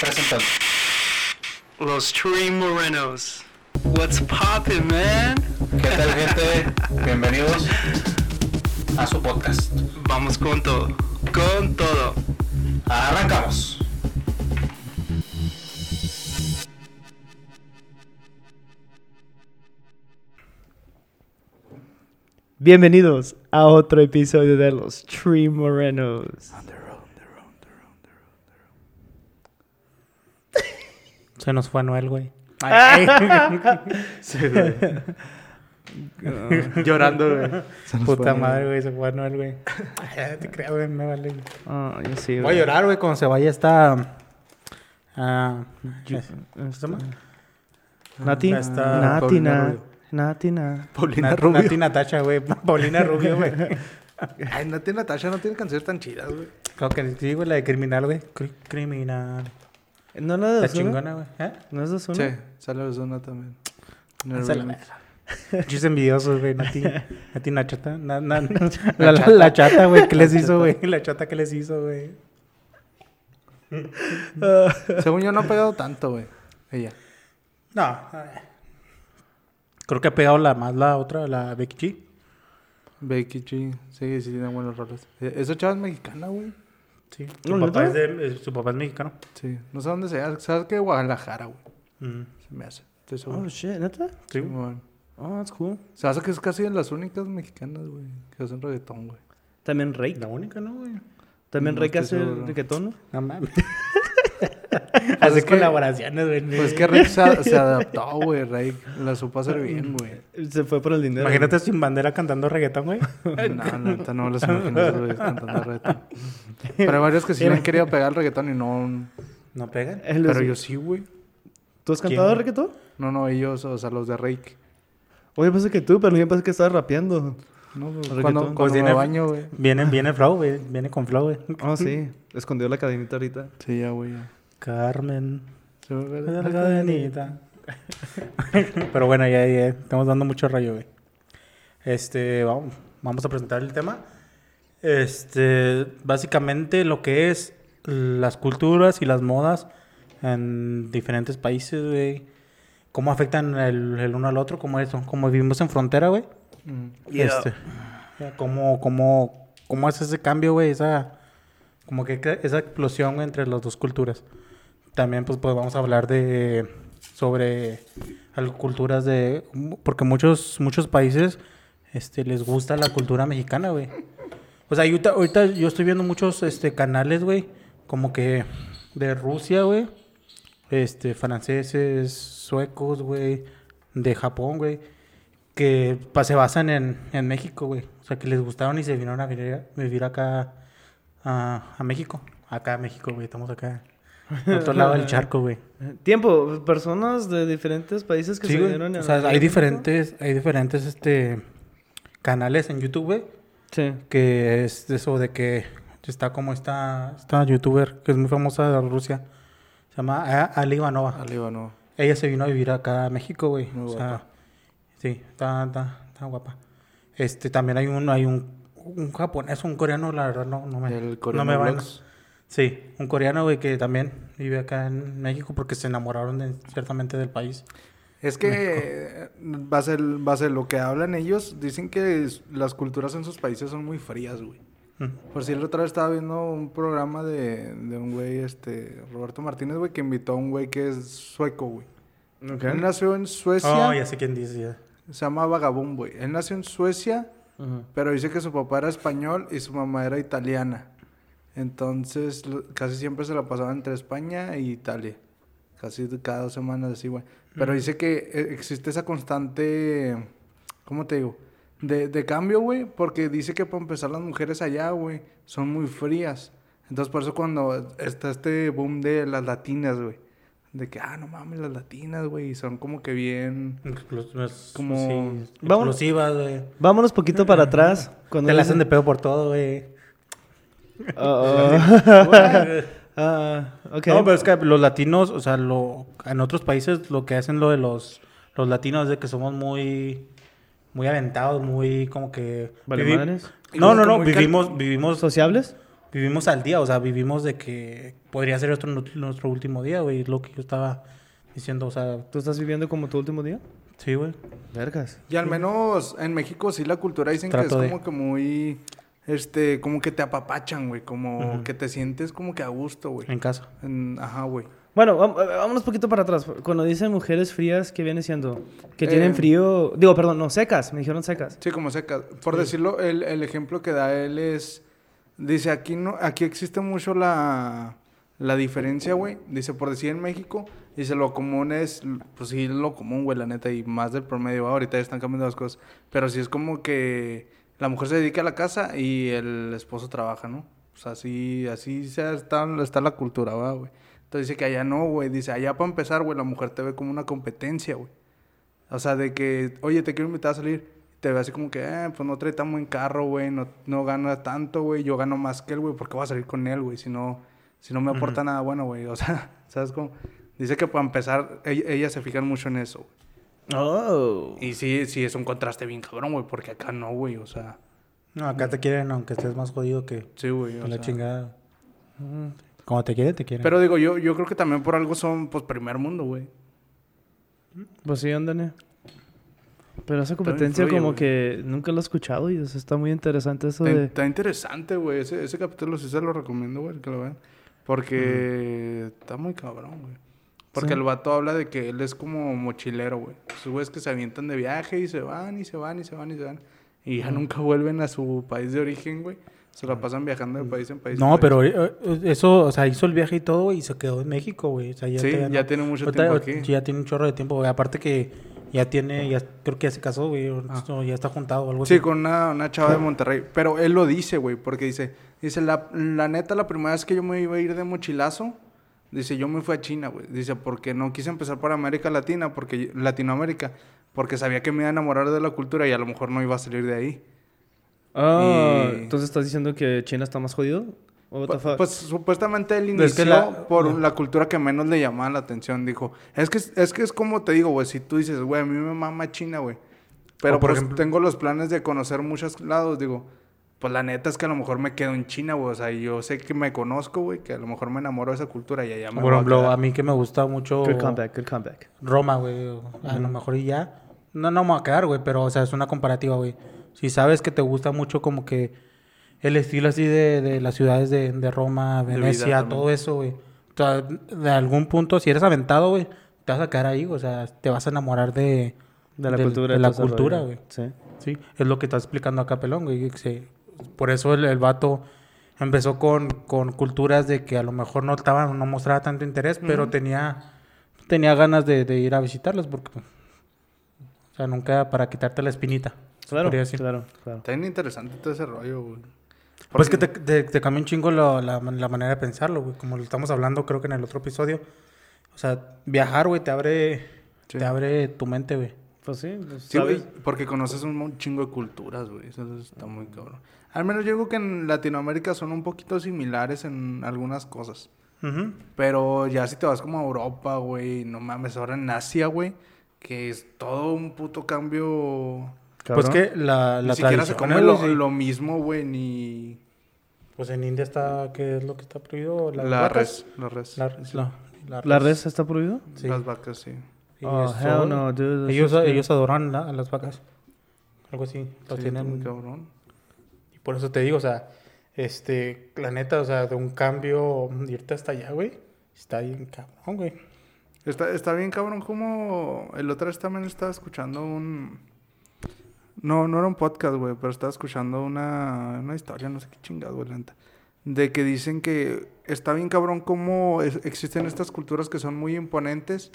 Presentando. Los Tree Morenos. What's poppin', man? ¿Qué tal, gente? Bienvenidos a su podcast. Vamos con todo. Con todo. Arrancamos. Bienvenidos a otro episodio de los Tree Morenos. Se nos fue Noel, güey. Llorando, güey. Puta madre, güey, se fue Noel, güey. Ay, te creo, güey, me vale. güey. Ah, yo sí, Voy a llorar, güey, cuando se vaya esta... Ah, Yo- ¿cómo se llama? Nati. Está Nati, Paulina na. Rubio. Nati, na. Paulina Nat- Rubio. Nati Natacha, güey. Paulina Rubio, güey. Ay, Nati Natasha no tiene canciones tan chidas, güey. Creo que sí, güey, la de criminal, güey. Cri- criminal. ¿No la de Está chingona, güey. ¿Eh? ¿No es de Ozuna? Sí, sale Ozuna también. Verga. Chis envidiosos, güey. Nati, Nati Nachata. Na, na, la, la, la chata, güey. ¿Qué les hizo, güey? La chata, ¿qué les hizo, güey? Según yo no ha pegado tanto, güey. Ella. No. Creo que ha pegado la más la otra, la Becky G. Becky G. Sí, sí, tiene buenos roles. Eh, Esa chava es mexicana, güey. Sí. ¿No, Su papá, es de, eh, su papá es mexicano. Sí. No sé dónde sea. ¿Sabes qué? Guadalajara, güey. Mm. Se me hace. Estoy seguro. Oh, shit, ¿neta? Sí. Simón. Oh, that's cool. Se hace que es casi de las únicas mexicanas, güey. Que hacen reggaetón, güey. También Rake. La única, ¿no, güey? También No Rake estoy hace seguro. reggaetón, ¿no? No mames. Hace es que- colaboraciones, güey. Pues que Rick se, se adaptó, güey. Rick la supo hacer bien, güey. Se fue por el dinero. Imagínate sin bandera cantando reggaetón, güey. No, neta, no me los imagino güeyes cantando reggaetón. Pero hay varios que sí han querido pegar el reggaetón y no... ¿No pegan? Pero yo sí, güey. ¿Tú has ¿Quién? cantado reggaetón? No, no, ellos, o sea, los de Rake. Oye, pensé que tú, pero yo pensé que estabas rapeando. No, güey, cuando, Pues cuando tiene- me baño, güey. Viene, viene flow, güey. Viene con flow, güey. Oh, sí. Escondió la cadenita ahorita. Sí, ya, güey. ya. Carmen. La cadenita. Pero bueno, ya, ya. Estamos dando mucho rayo, güey. Este, vamos, vamos a presentar el tema. Este, básicamente lo que es las culturas y las modas en diferentes países, güey. Cómo afectan el, el uno al otro, como eso, como vivimos en frontera, güey. Mm. Este, ya, cómo, cómo, cómo es ese cambio, güey, esa, como que esa explosión güey, entre las dos culturas. También, pues, pues vamos a hablar de, sobre culturas de, porque muchos, muchos países, este, les gusta la cultura mexicana, güey. O sea, ahorita, ahorita yo estoy viendo muchos, este, canales, güey, como que de Rusia, güey, este, franceses, suecos, güey, de Japón, güey, que pa- se basan en, en México, güey. O sea, que les gustaron y se vinieron a vivir, vivir acá a, a México. Acá a México, güey. Estamos acá. Otro lado del charco, güey. Tiempo, personas de diferentes países que Sí, se güey. a- O sea, hay diferentes, hay diferentes, este, canales en YouTube, güey. Sí. Que es de eso de que está como esta, esta youtuber que es muy famosa de Rusia. Se llama Ali Ivanova. Al Líbano. Ella se vino a vivir acá a México, güey. Muy o sea, sí, está, está, está guapa. Este, también hay un, hay un, un japonés, un coreano, la verdad, no, no me, El no me van. Sí, un coreano, güey, que también vive acá en México porque se enamoraron de, ciertamente del país. Es que eh, va a, ser, va a ser lo que hablan ellos. Dicen que las culturas en sus países son muy frías, güey. Mm. Por si el otra vez estaba viendo un programa de, de un güey, este, Roberto Martínez, güey, que invitó a un güey que es sueco, güey. Él nació en Suecia, Oh, ya sé quién dice, ya. se llama Vagabund, güey. Él nació en Suecia, pero dice que su papá era español y su mamá era italiana. Entonces, lo- casi siempre se la pasaba entre España e Italia. Casi cada dos semanas así, güey. Pero dice que eh, existe esa constante, ¿cómo te digo? De, de cambio, güey, porque dice que para empezar las mujeres allá, güey, son muy frías. Entonces, por eso cuando está este boom de las latinas, güey. De que, ah, no mames, las latinas, güey, y son como que bien... Explos- Como- sí, Vamos- explosivas, güey. Vámonos poquito para atrás. Cuando Te la hacen de pedo por todo, güey. Ah, ah, ok. No, pero es que los latinos, o sea, lo, en otros países lo que hacen lo de los, los latinos es de que somos muy, muy aventados, muy como que... ¿Vale vivi-? No, no, no, cal- vivimos, vivimos, ¿Sociables? vivimos al día, o sea, vivimos de que podría ser otro, nuestro último día, güey, es lo que yo estaba diciendo, o sea, ¿Tú estás viviendo como tu último día? sí, güey. Vergas. Y al menos en México sí la cultura dicen Trato que de- es como que muy... Este, como que te apapachan, güey. Como que te sientes como que a gusto, güey. En casa. En- Ajá, güey. Bueno, eh, vámonos un poquito para atrás. Cuando dicen mujeres frías, ¿qué viene siendo? Que tienen Eh, frío... Digo, perdón, no, secas. Me dijeron secas. Sí, como seca. Por decirlo, el, el ejemplo que da él es... Dice, aquí no aquí existe mucho la, la diferencia, güey. Dice, por decir en México, dice, lo común es... Pues sí, lo común, güey, la neta. Y más del promedio. Ahorita ya están cambiando las cosas. Pero sí es como que la mujer se dedica a la casa y el esposo trabaja, ¿no? O sea, así, así está, está la cultura, ¿va, güey? Entonces dice que allá no, güey. Dice, allá para empezar, güey, la mujer te ve como una competencia, güey. O sea, de que, oye, te quiero invitar a salir. Te ve así como que, eh, pues no trae tan buen carro, güey. No, no gana tanto, güey. Yo gano más que él, güey. ¿Por qué voy a salir con él, güey? Si no, si no me aporta nada bueno, güey. O sea, ¿sabes cómo? Dice que para empezar, ella- ellas se fijan mucho en eso, güey. Oh. Y sí, sí, es un contraste bien cabrón, güey. Porque acá no, güey. O sea, No, acá te quieren aunque estés más jodido que, sí, güey. la sea. chingada. Como te quieren, te quieren. Pero digo, yo, yo creo que también por algo son, pues, primer mundo, güey. Pues sí, ándale. Pero esa competencia influye, como que nunca lo he escuchado y o sea, está muy interesante eso Está, de... está interesante, güey. Ese, ese capítulo sí se lo recomiendo, güey, que lo vean. Porque está muy cabrón, güey. Porque Sí. el vato habla de que él es como mochilero, güey. Esos güeyes que se avientan de viaje y se van y se van y se van y se van. Y ya nunca vuelven a su país de origen, güey. Se la pasan viajando de país en país. en no, país. pero eh, eh, eso, o sea, hizo el viaje y todo y se quedó en México, güey. O sea, ya Sí, te- ya no- tiene mucho tiempo aquí. Ya tiene un chorro de tiempo, güey. Aparte que ya tiene, ya creo que ya se casó, güey. o- o ya está juntado o algo Ah. Sí, así. con una, una chava de Monterrey. Pero él lo dice, güey, porque dice, dice, la, la neta, la primera vez que yo me iba a ir de mochilazo, dice, yo me fui a China, güey. Dice, porque no quise empezar por América Latina, porque Latinoamérica, porque sabía que me iba a enamorar de la cultura y a lo mejor no iba a salir de ahí. Ah, Y- entonces estás diciendo que China está más jodido? What the Pu- fuck? Pues supuestamente él Es inició que la- por la- la cultura que menos le llamaba la atención. Dijo, es que es que es como te digo, güey, si tú dices, güey, a mí me mama China, güey. Pero por pues ejemplo- tengo los planes de conocer muchos lados, digo, pues la neta es que a lo mejor me quedo en China, güey. O sea, yo sé que me conozco, güey, que a lo mejor me enamoro de esa cultura y allá me Por voy a ejemplo, quedar. a mí que me gusta mucho Good comeback, good comeback. Roma, güey. A lo mejor y ya. No, no me voy a quedar, güey, pero, o sea, es una comparativa, güey. Si sabes que te gusta mucho como que el estilo así de, de las ciudades de, de Roma, Venecia, todo eso, güey. O sea, de algún punto, si eres aventado, güey, te vas a quedar ahí, o sea, te vas a enamorar de, De la cultura. de la cultura, güey. Sí. Sí, es lo que está explicando acá Pelón, güey. que se- por eso el, el vato empezó con, con culturas de que a lo mejor no estaban, no mostraba tanto interés, pero tenía, tenía ganas de, de ir a visitarlas porque, pues, o sea, nunca para quitarte la espinita. Claro, claro, claro. Está bien interesante todo ese rollo, güey. Pues que te, te, te cambia un chingo la, la manera de pensarlo, güey. Como lo estamos hablando, creo que en el otro episodio. O sea, viajar, güey, te abre, Sí. te abre tu mente, güey. Pues sí, pues, Sí, güey, ¿sabes? porque conoces un chingo de culturas, güey. Eso está muy cabrón. Al menos yo creo que en Latinoamérica son un poquito similares en algunas cosas. Pero ya si te vas como a Europa, güey, no mames, ahora en Asia, güey, que es todo un puto cambio. Pues Cabrón. que la, Ni la siquiera se come lo, sí. lo mismo, güey, ni Pues en India está, ¿qué es lo que está prohibido? Las la vacas. res, la res. La, res, la, la ¿La res. res está prohibido? Sí. Las vacas, sí. Oh, hell no, dude. Ellos, ellos adoran la- a las vacas. Algo así. Lo Sí, tienen. cabrón. Y por eso te digo, o sea, este, la neta, o sea, de un cambio, irte hasta allá, güey. Está bien cabrón, güey. Está, está bien cabrón como el otro vez también estaba escuchando un... No, no era un podcast, güey, pero estaba escuchando una, una historia, no sé qué chingado, güey, De que dicen que está bien cabrón como es- existen estas culturas que son muy imponentes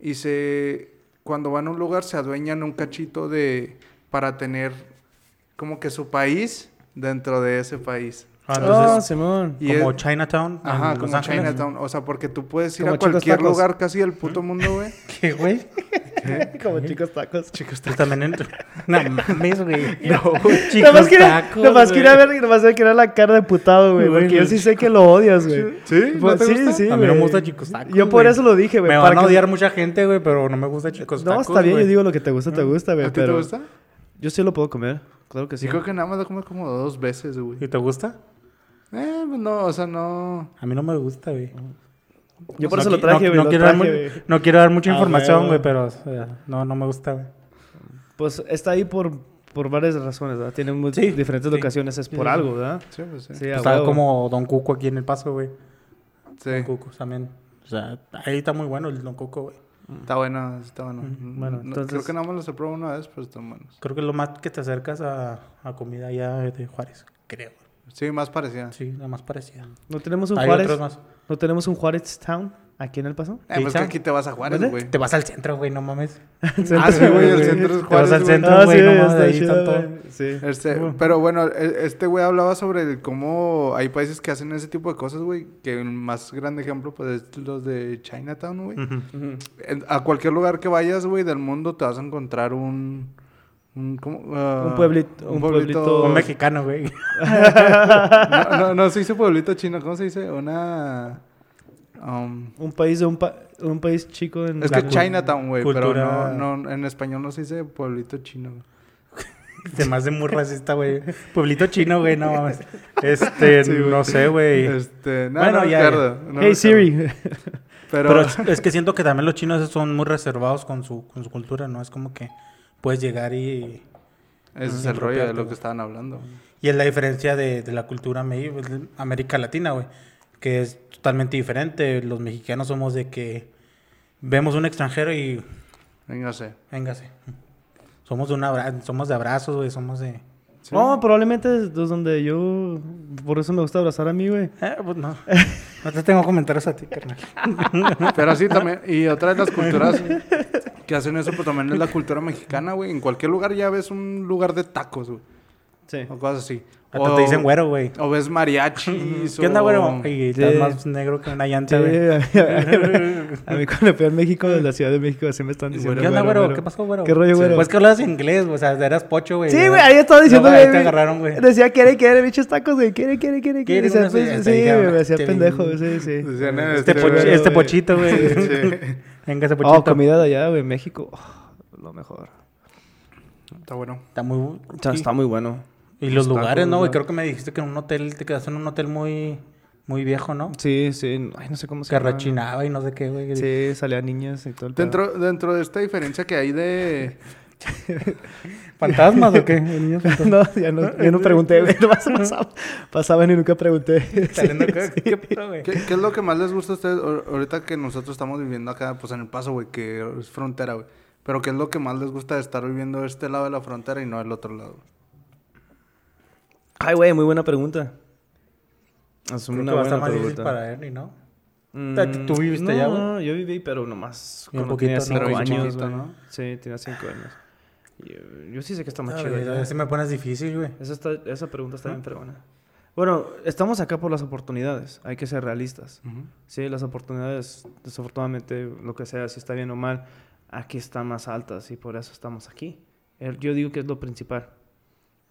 y se... Cuando van a un lugar se adueñan un cachito de... Para tener como que su país dentro de ese país. Ah, Ah, entonces, Simón. Y como es- Chinatown. Ajá, Los como Ángeles. Chinatown. O sea, porque tú puedes ir Como a cualquier Tacos. lugar casi del puto mundo, güey. ¿Qué, güey? Como chicos tacos. Chicos, Pues también en... No mames, güey. No, güey. Chicos Nomás tacos, nomás quería ver, nomás quería la cara de putado, güey. Porque yo sí sé que lo odias, güey. ¿Sí? ¿No Pues, te sí, gusta? sí, A mí no me gusta Chicos Tacos, Yo por eso lo dije, güey. Me van a odiar mucha gente, güey, pero no me gusta Chicos No, Tacos, está bien, yo digo lo que te gusta, te gusta, güey. ¿A ti te gusta? yo sí lo puedo comer. Claro que sí. Sí, creo que nada más lo come como dos veces, güey. ¿Y te gusta? Eh, pues no, o sea, no. A mí no me gusta, güey. Yo por No eso lo traje, no- güey. no, quiero dar no quiero mucha Ah, información, güey, pero o sea, no, no me gusta, güey. Pues está ahí por, por varias razones, ¿verdad? Tiene muy Sí, diferentes sí. locaciones, es por Sí, algo, ¿verdad? Sí, pues sí. Sí, a Está huevo. como Don Cuco aquí en El Paso, güey. Sí. Don Cuco también. O sea, ahí está muy bueno el Don Cuco, güey. Está bueno, está bueno. Bueno, No, entonces- Creo que nada más los he probado una vez, pero están buenos. Creo que lo más que te acercas a, a comida allá de Juárez, creo. Sí, más parecida. Sí, la más parecida. ¿No tenemos un Hay Juárez? otros más. ¿No tenemos un Juárez Town aquí en El Paso? Eh, pues que aquí te vas a Juárez, güey. Te vas al centro, güey, no mames. Ah, sí, güey, el centro es Te vas Juárez, al güey. centro, Ah, güey, sí, no mames, está ahí chido, están todo. güey. Sí. Este, pero bueno, e- este güey hablaba sobre el cómo hay países que hacen ese tipo de cosas, güey. Que el más grande ejemplo, pues, es los de Chinatown, güey. A cualquier lugar que vayas, güey, del mundo te vas a encontrar un... Un, ¿cómo? Ah, Un pueblito- un pueblito- Un mexicano, güey. No, no, no se dice pueblito chino, ¿cómo se dice? Una... um, Un país de un, pa- un país chico en... es que Chinatown, güey, pero no, no, en español no se dice pueblito chino. Se me hace muy racista, güey. Pueblito chino, güey, no mames. Este, no sé, güey. Este, no, Bueno, no, ya, Ricardo, no, hey. Siri. Pero, Pero es- es que siento que también los chinos son muy reservados con su, con su cultura, ¿no? Es como que puedes llegar y... ese es el rollo de lo que estaban hablando. Y es la diferencia de, de la cultura me- América Latina, güey. Que es totalmente diferente. Los mexicanos somos de que vemos un extranjero y Véngase. véngase. Somos de, un abra- somos de abrazos, güey. Somos de... Sí. No, probablemente es donde yo... Por eso me gusta abrazar a mí, güey. Eh, pues no. No te tengo comentarios a ti, carnal. Pero sí, también. Y otra de las culturas que hacen eso, pues también es la cultura mexicana, güey. En cualquier lugar ya ves un lugar de tacos, güey. Sí. O cosas así. Hasta O- te dicen güero, güey. O ves mariachis. ¿Qué onda, güero? Y Sí. estás más negro que una llanta, güey. a, mí, a mí cuando fui a México, de la Ciudad de México, así me están diciendo. ¿Qué onda, güero? ¿Qué pasó, güero? ¿Qué rollo, güero? Pues que hablas inglés, güey. O sea, eras pocho, güey. Sí, güey, ahí estaba diciendo, güey, te agarraron, güey. Decía, quiere, quiere, bichos tacos, güey. Quiere, quiere, quiere, quiere. Pues, Sí, sí, güey, me hacía te pendejo, sí, sí. Decían, Este, este, este pochito, güey. Venga, ese pochito. Oh, comida de allá, güey, México. oh, lo mejor. Está bueno. Está muy... Está, está muy bueno. Y los lugares, ¿no, güey? Creo que me dijiste que en un hotel, te quedaste en un hotel muy, muy viejo, ¿no? Sí, sí. Ay, no sé cómo se Que llama. rechinaba y no sé qué, güey. Sí, salían niñas y todo el pedo. Dentro, dentro de esta diferencia que hay de... ¿Fantasmas o qué? no, ya no, yo no pregunté, güey. Pasaba, pasaban y nunca pregunté. Sí, sí. ¿Qué es lo que más les gusta a ustedes ahor- ahorita que nosotros estamos viviendo acá, pues en El Paso, güey, que es frontera, güey? Pero ¿qué es lo que más les gusta de estar viviendo este lado de la frontera y no del otro lado? Ay, güey, muy buena pregunta. Es Creo una que buena más pregunta. para Ernie, ¿no? Mm, ¿Tú viviste no, allá, güey? No, yo viví, pero nomás un cuando tenía poquito, cinco pero años, chiquito. ¿no? Sí, tenía cinco años. Yo, yo sí sé que está más Ah, chido. allá. ese me pones difícil, güey. Esa, está, esa pregunta está bien fregona. Bueno, estamos acá por las oportunidades. Hay que ser realistas. Sí, las oportunidades, desafortunadamente, lo que sea, si está bien o mal, aquí están más altas y por eso estamos aquí. Yo digo que es lo principal.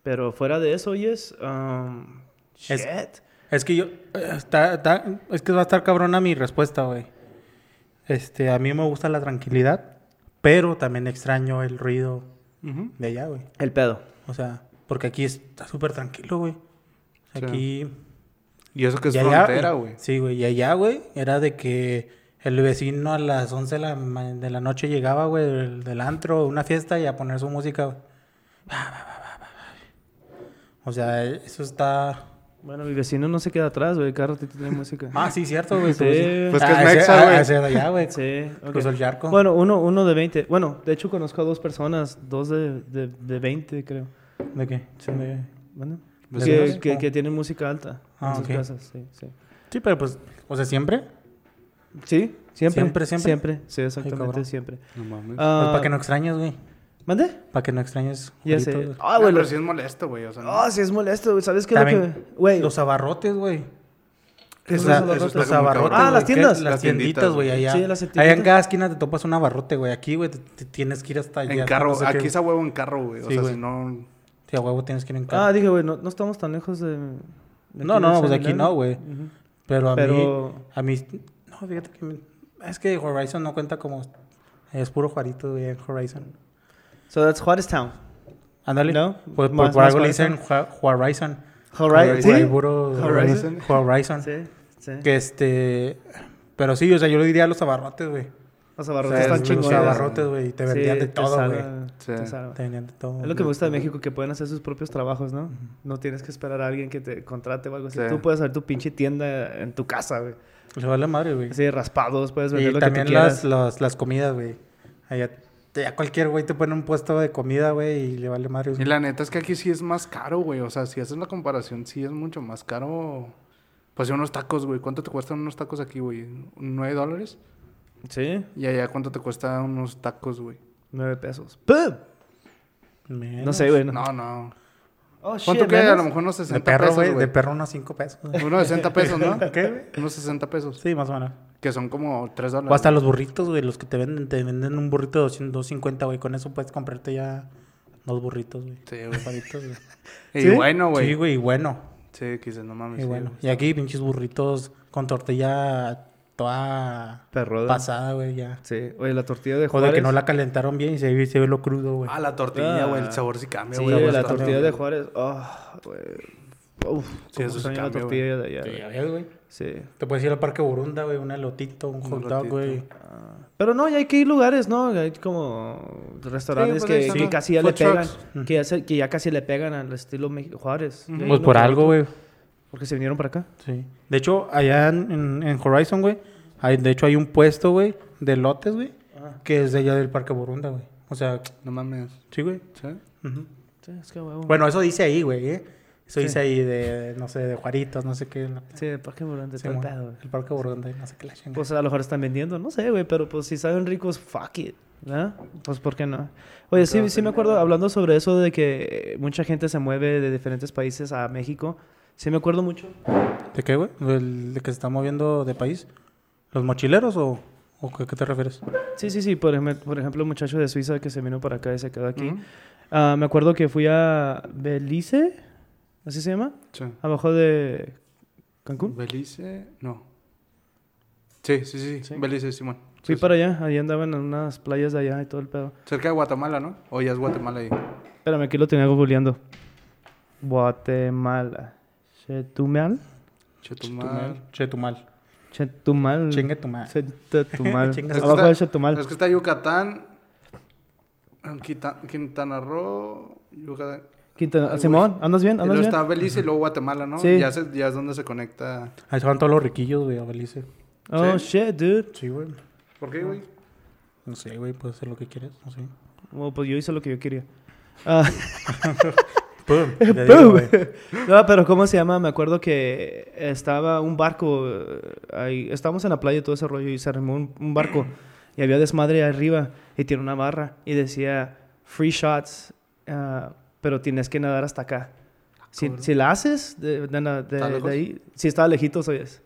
Pero fuera de eso, yes, um, Es- shit. Es que yo... eh, Está, está- es que va a estar cabrona mi respuesta, güey. Este, a mí me gusta la tranquilidad, pero también extraño el ruido de allá, güey. El pedo. O sea, porque aquí está súper tranquilo, güey. O sea, Sí. Aquí... Y eso que es frontera, güey. Sí, güey. Y allá, güey, era de que el vecino a las 11 de la, ma- de la noche llegaba, güey, del, del antro, una fiesta y a poner su música, güey. O sea, eso está... Bueno, mi vecino no se queda atrás, güey. Cada ratito tiene música. Ah, sí, cierto, güey. Sí. Pues que es Ah, mexa, ah, güey. de allá, güey. Sí, ok. Cruzó el charco. Bueno, uno, uno de 20. Bueno, de hecho conozco a dos personas, dos de, de, de 20, creo. ¿De qué? Sí, de- Bueno, ¿De que, veras? que, tienen música alta Ah, en sus ok. casas. Sí, sí. Sí, pero pues, o sea, siempre. Sí, siempre. ¿Siempre, siempre? Siempre, sí, exactamente, siempre. No mames. Ah, Pues para que no extrañes, güey. ¿Mande? Para que no extrañes. Ya sé. güey. Ah, güey. pero lo- sí es molesto, güey. O sea, no. Ah, sí es molesto, güey. ¿Sabes qué es lo También que...? Güey, Los abarrotes, güey. ¿qué O son sea, los abarrotes? eso los está abarrotes. cabrón. Ah, las güey, tiendas. Las Las tienditas, güey, güey. allá. Sí, las Allá en cada esquina te topas un abarrote, güey. Aquí, güey, te, tienes que ir hasta allá. En carro. no sé qué. Aquí es a huevo en carro, güey. O Sí, sea, güey. si no... Sí, a huevo tienes que ir en carro. Ah, dije, güey, no, no estamos tan lejos de... de No, no, no, pues aquí 7-Eleven. no, güey. Ujú. Pero a Pero- mí... A mí... No, fíjate que... me- Es que Horizon no cuenta como... Es puro Juarito, güey, en Horizon. So that's Juárez Town. Ándale. ¿No? Pues por, Más- por más algo le dicen Horizon. Horizon. ¿Sí? Horizon. Horizon. Sí, sí. Que este... Pero sí, o sea, yo lo diría a los abarrotes, güey. Los O abarrotes sea, están los chingones. abarrotes, güey, y te Sí, vendían de todo, güey. Sí. te. Te vendían de todo. Es lo que me gusta de México, que pueden hacer sus propios trabajos, ¿no? No tienes que esperar a alguien que te contrate o algo así. Sí. Tú puedes hacer tu pinche tienda en tu casa, güey. Le vale madre, güey. De raspados, puedes vender Y lo que tú también quieras. las, las, las comidas, güey. Allá, ya cualquier güey te pone un puesto de comida, güey, y le vale madre. Y la neta es que aquí sí es más caro, güey. O sea, si haces la comparación, sí es mucho más caro. Pues unos tacos, güey. ¿Cuánto te cuestan unos tacos aquí, güey? ¿9 dólares? Sí, Y allá, ¿cuánto te cuesta unos tacos, güey? nueve pesos. ¡Pum! No sé, güey. No. No, no. Oh, ¿Cuánto shit, que? A lo mejor unos 60 De perro, pesos. De perro unos 5 pesos. Unos 60 pesos, ¿no? ¿Qué, güey? Unos 60 pesos. Sí, más o menos. Que son como 3 dólares. O hasta los burritos, güey. Los que te venden, te venden un burrito de 200, 250, güey. Con eso puedes comprarte ya dos burritos, güey. Sí, güey. Palitos, güey. Y ¿Sí? bueno, güey. Sí, güey, y bueno. Sí, que dices, no mames. Y sí, bueno. Y aquí pinches burritos con tortilla toda pasada, güey, ya. Sí. Oye, la tortilla de Joder, Juárez. que no la calentaron bien y se ve, se ve lo crudo, güey. Ah, la tortilla, Ah. güey. El sabor sí cambia, Sí, güey. la bastante. tortilla de Juárez. Oh, güey. Uf, Sí, eso sí la cambia, tortilla de allá. Sí, güey. ya ves, güey. Sí. Te puedes ir al Parque Burunda, güey, un elotito, un Un hot dog, güey. Ah, Pero no, ya hay que ir lugares, ¿no? Hay como restaurantes Sí, pues, que, casi ya le pegan. Que ya, se- que ya casi le pegan al estilo Mex- Juárez. Pues por algo, güey. Porque se vinieron para acá. Sí. De hecho, allá en, en- en Horizon, güey, hay, de hecho hay un puesto, güey, de lotes, güey, que es de allá del Parque Burunda, güey. O sea, No mames. sí, güey. ¿Sí? Ujú. Sí, es que huevo. Bueno, eso dice ahí, güey, ¿eh? Eso Sí. ahí de, no sé, de Juaritos, no sé qué. Sí, de Parque Burante, Sí, pedo, el Parque Burunda, no sé qué la chingada. Pues a lo mejor están vendiendo, no sé, güey, pero pues si saben ricos, fuck it, ¿verdad? Pues ¿por qué no? Oye, sí, sí me acuerdo, hablando sobre eso de que mucha gente se mueve de diferentes países a México, sí me acuerdo mucho. ¿De qué, güey? ¿El de que se está moviendo de país? ¿Los mochileros o, o qué, qué te refieres? Sí, sí, sí, por, ejem- por ejemplo, el muchacho de Suiza que se vino para acá y se quedó aquí. Ujú. Ah, me acuerdo que fui a Belice, ¿así se llama? Sí. Abajo de Cancún. Belice, no. Sí, sí, sí. Sí. Belice, Simón. Fui Sí, para allá, ahí andaban en unas playas de allá y todo el pedo. Cerca de Guatemala, ¿no? O ya es Guatemala ahí. Espérame, aquí lo tenía googleando. Guatemala. Chetumal. Chetumal. Chetumal. Chetumal. Chingue tu madre. Chetumal. Abajo de Chetumal. Es que está Yucatán, Quintana Roo, Yucatán. Quintana- Ay, Simón, ¿andas bien? ¿Andas bien? está Belice y luego Guatemala, ¿no? Sí. Ya, se- ya es donde se conecta. Ahí se van todos los riquillos, güey, a Belice. Oh, Sí. shit, dude. Sí, güey. ¿Por qué, güey? No sé, güey, puedes hacer lo que quieres, no sé. Bueno, pues yo hice lo que yo quería. Ah, ¡Pum! Digo, no, pero ¿cómo se llama? Me acuerdo que estaba un barco eh, ahí. Estábamos en la playa y todo ese rollo y se arrimó un, un barco y había desmadre arriba y tiene una barra y decía free shots, ah, pero tienes que nadar hasta acá. Si, cabrón. si la haces de, de de- ¿Está de ahí, si estaba lejitos, oyes.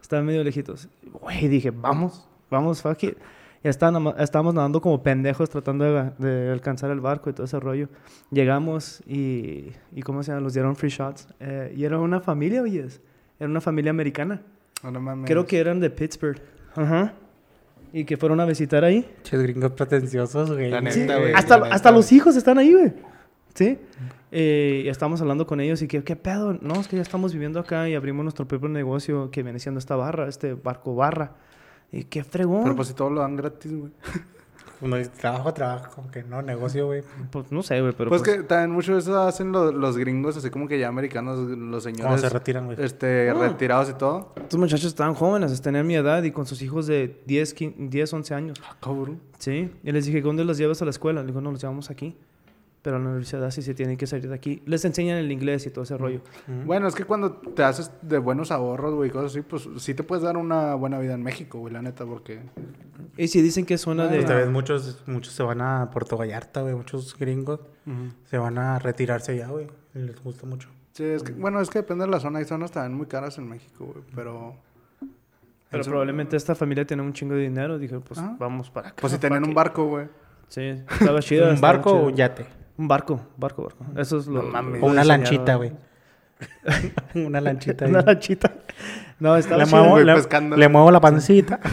Estaba medio lejitos. Güey, dije, vamos, vamos, fuck it. Ya estábamos, estábamos nadando como pendejos tratando de, de alcanzar el barco y todo ese rollo. Llegamos y, y ¿cómo se llama? Nos dieron free shots. Eh, y era una familia, oyes. Era una familia americana. No, no mames. Creo que eran de Pittsburgh. Ajá. Y que fueron a visitar ahí. Ches gringos pretenciosos, güey. La Sí, neta, güey. hasta, la neta, hasta los hijos están ahí, güey. Sí. Eh, y estábamos hablando con ellos y que, ¿qué pedo? No, es que ya estamos viviendo acá y abrimos nuestro propio negocio que viene siendo esta barra, este barco barra. Y qué fregón. Pero pues si todo lo dan gratis, güey. Uno dice, trabajo, trabajo, como que no, negocio, güey. Pues no sé, güey, pero pues, pues, que también mucho de eso hacen lo- los gringos, así como que ya americanos, los Cuando señores se retiran, güey. este, Ah. retirados y todo. estos muchachos estaban jóvenes, tenían mi edad y con sus hijos de 10, 15, 10 11 años. Ah, cabrón. Sí. Y les dije, ¿dónde los llevas a la escuela? Le digo, no, los llevamos aquí. Pero a la universidad sí se tienen que salir de aquí. Les enseñan el inglés y todo ese rollo. Bueno, es que cuando te haces de buenos ahorros, güey, cosas así, pues sí te puedes dar una buena vida en México, güey, la neta, porque... Y si dicen que es zona de... Pues te ves muchos, muchos se van a Puerto Vallarta, güey. Muchos gringos se van a retirarse allá, güey. Les gusta mucho. Sí, es que, bueno, es que depende de la zona. Hay zonas también muy caras en México, güey, pero... Pero Eso- probablemente esta familia tiene un chingo de dinero. Dije, pues Ah. vamos para acá. Pues si tenían fuck un barco, güey. Sí, estaba chido. ¿Un estaba barco o yate? Un barco, barco, barco. Eso es lo. No mames. O una lanchita, güey. una lanchita. Una lanchita. No, estaba Le muevo, le, muevo la pancita.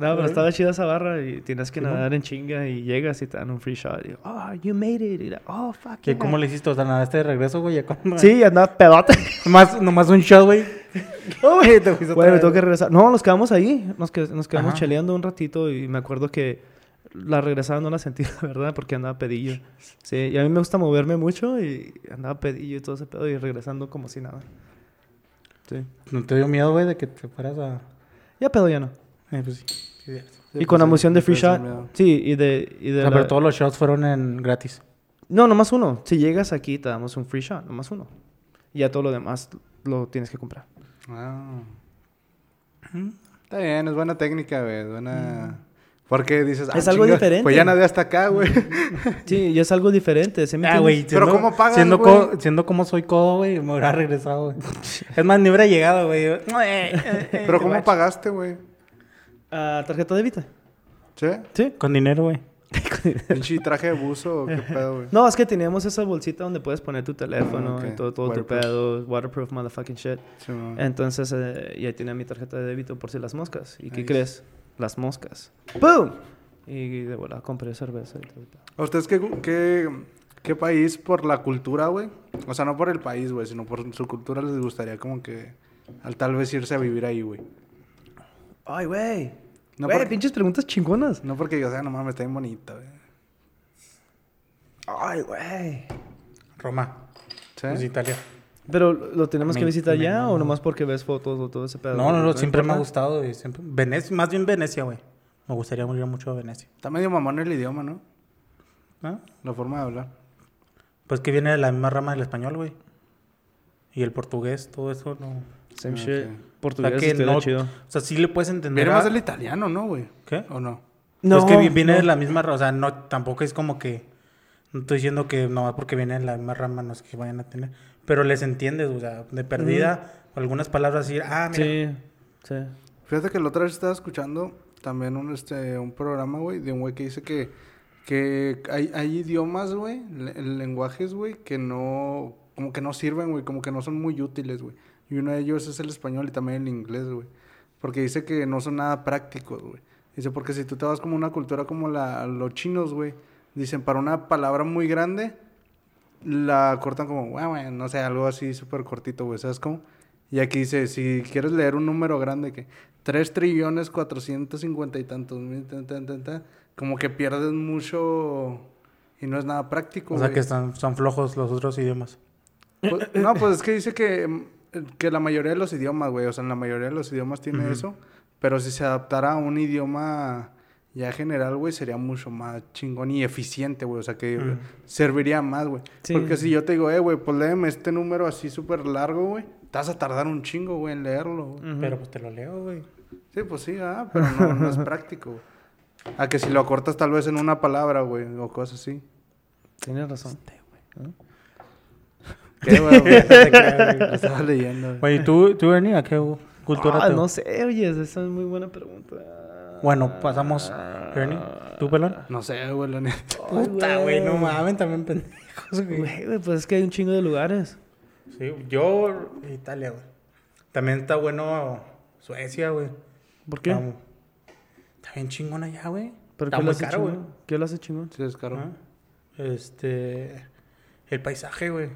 No, pero estaba chida esa barra y tienes que nadar en chinga y llegas y te dan un free shot. Y, oh, you made it. Y, la- oh, fuck ¿Qué, yeah. ¿Cómo le hiciste? O sea, nadaste de regreso, güey. Sí, andaba pedote. Nomás, nomás un shot, güey. Oh, güey, te Bueno, me tengo que regresar. No, nos quedamos ahí. Nos, que- nos quedamos Ajá. cheleando un ratito y me acuerdo que la regresada no la sentí, la verdad, porque andaba pedillo. Sí, y a mí me gusta moverme mucho y andaba pedillo y todo ese pedo y regresando como si nada. Sí. ¿No te dio miedo, güey, de que te fueras a...? Ya pedo ya no. Eh, pues sí. Sí, y con la emoción de free Free shot. Sí, y de... Y de O sea, la- pero todos los shots fueron en gratis. No, nomás uno. Si llegas aquí te damos un free shot, nomás uno. Y ya todo lo demás lo tienes que comprar. Ah. Está bien, es buena técnica, güey. Es buena. Porque dices. Es ah, algo chinga, diferente. Pues ya nadie hasta acá, güey. Sí, y es algo diferente. ¿sí me Ah, güey. Pero siendo- ¿cómo pagas, Siendo, güey? co- siendo como soy codo, güey, me hubiera regresado, güey. es más, ni hubiera llegado, güey. Pero ¿cómo pagaste, güey? Ah, ¿Tarjeta de débito? ¿Sí? Sí. Con dinero, güey. Pinche traje de buzo o qué pedo, güey. No, es que teníamos esa bolsita donde puedes poner tu teléfono Ah, y todo, todo tu pedo, waterproof motherfucking shit. Sí. Entonces, eh, y ahí tenía mi tarjeta de débito por si las moscas. ¿Y qué crees? Las moscas. ¡Boom! Y de volada compré cerveza y todo. ¿A ustedes qué, qué, qué país por la cultura, güey? O sea, no por el país, güey, sino por su cultura les gustaría como que al tal vez irse a vivir ahí, güey. ¡Ay, güey! No güey, porque- pinches preguntas chingonas. No porque yo sea, no mames, está bien bonita, güey. ¡Ay, güey! Roma. ¿Sí? Pues Italia. ¿Pero lo tenemos que visitar me ya mama. o nomás porque ves fotos o todo ese pedo? No, no, no, siempre me ha gustado, güey. Siempre... Venecia, más bien Venecia, güey. Me gustaría ir mucho a Venecia. Está medio mamón el idioma, ¿no? ¿Ah? La forma de hablar. Pues que viene de la misma rama del español, güey. Y el portugués, todo eso, no. Same Ah, shit. ok. O sea, Portugués que no- chido. O sea, sí le puedes entender. Viene a- más del italiano, ¿no, güey? ¿Qué? ¿O no? No, es que vi- viene no. de la misma rama. O sea, no, tampoco es como que. No estoy diciendo que no porque viene de la misma rama, no es que vayan a tener. Pero les entiendes, o sea, de perdida, algunas palabras así. Ah, mira. Sí, sí. Fíjate que la otra vez estaba escuchando también un, este, un programa, güey, de un güey que dice que, que hay, hay idiomas, güey, le- lenguajes, güey, que no, como que no sirven, güey, como que no son muy útiles, güey. Y uno de ellos es el español y también el inglés, güey. Porque dice que no son nada prácticos, güey. Dice, porque si tú te vas como una cultura como la, los chinos, güey, dicen, para una palabra muy grande, la cortan como, güey, no sé, algo así súper cortito, güey, ¿sabes cómo? Y aquí dice, si quieres leer un número grande que 3 trillones 450 y tantos mil, tan, tan, tan, tan, como que pierdes mucho y no es nada práctico. O sea, güey. que están, son flojos los otros idiomas. Pues, no, pues es que dice que, mm, que la mayoría de los idiomas, güey, o sea, en la mayoría de los idiomas tiene eso, pero si se adaptara a un idioma ya general, güey, sería mucho más chingón y eficiente, güey, o sea, que serviría más, güey. Sí. Porque si yo te digo, eh, güey, pues léeme este número así súper largo, güey, te vas a tardar un chingo, güey, en leerlo, güey. Pero pues te lo leo, güey. Sí, pues sí, ah, pero no, no es práctico, güey. A que si lo acortas tal vez en una palabra, güey, o cosas así. Tienes razón. ¿Qué, güey? güey? Lo estaba leyendo, güey. Güey, ¿y tú, tú, Ernie, a qué cultura Ah, te no sé, oye, esa es muy buena pregunta. Bueno, pasamos. Ernie, ¿tú, pelón? No sé, güey, la neta. Puta, güey, no mames, también pendejos, güey. Güey, pues es que hay un chingo de lugares. Sí, yo, Italia, güey. También está bueno Suecia, güey. ¿Por qué? Está, está bien chingón allá, güey. ¿Pero está qué lo muy hace caro, güey. ¿Qué lo hace chingón? Sí, es caro. Ajá. Este. El paisaje, güey.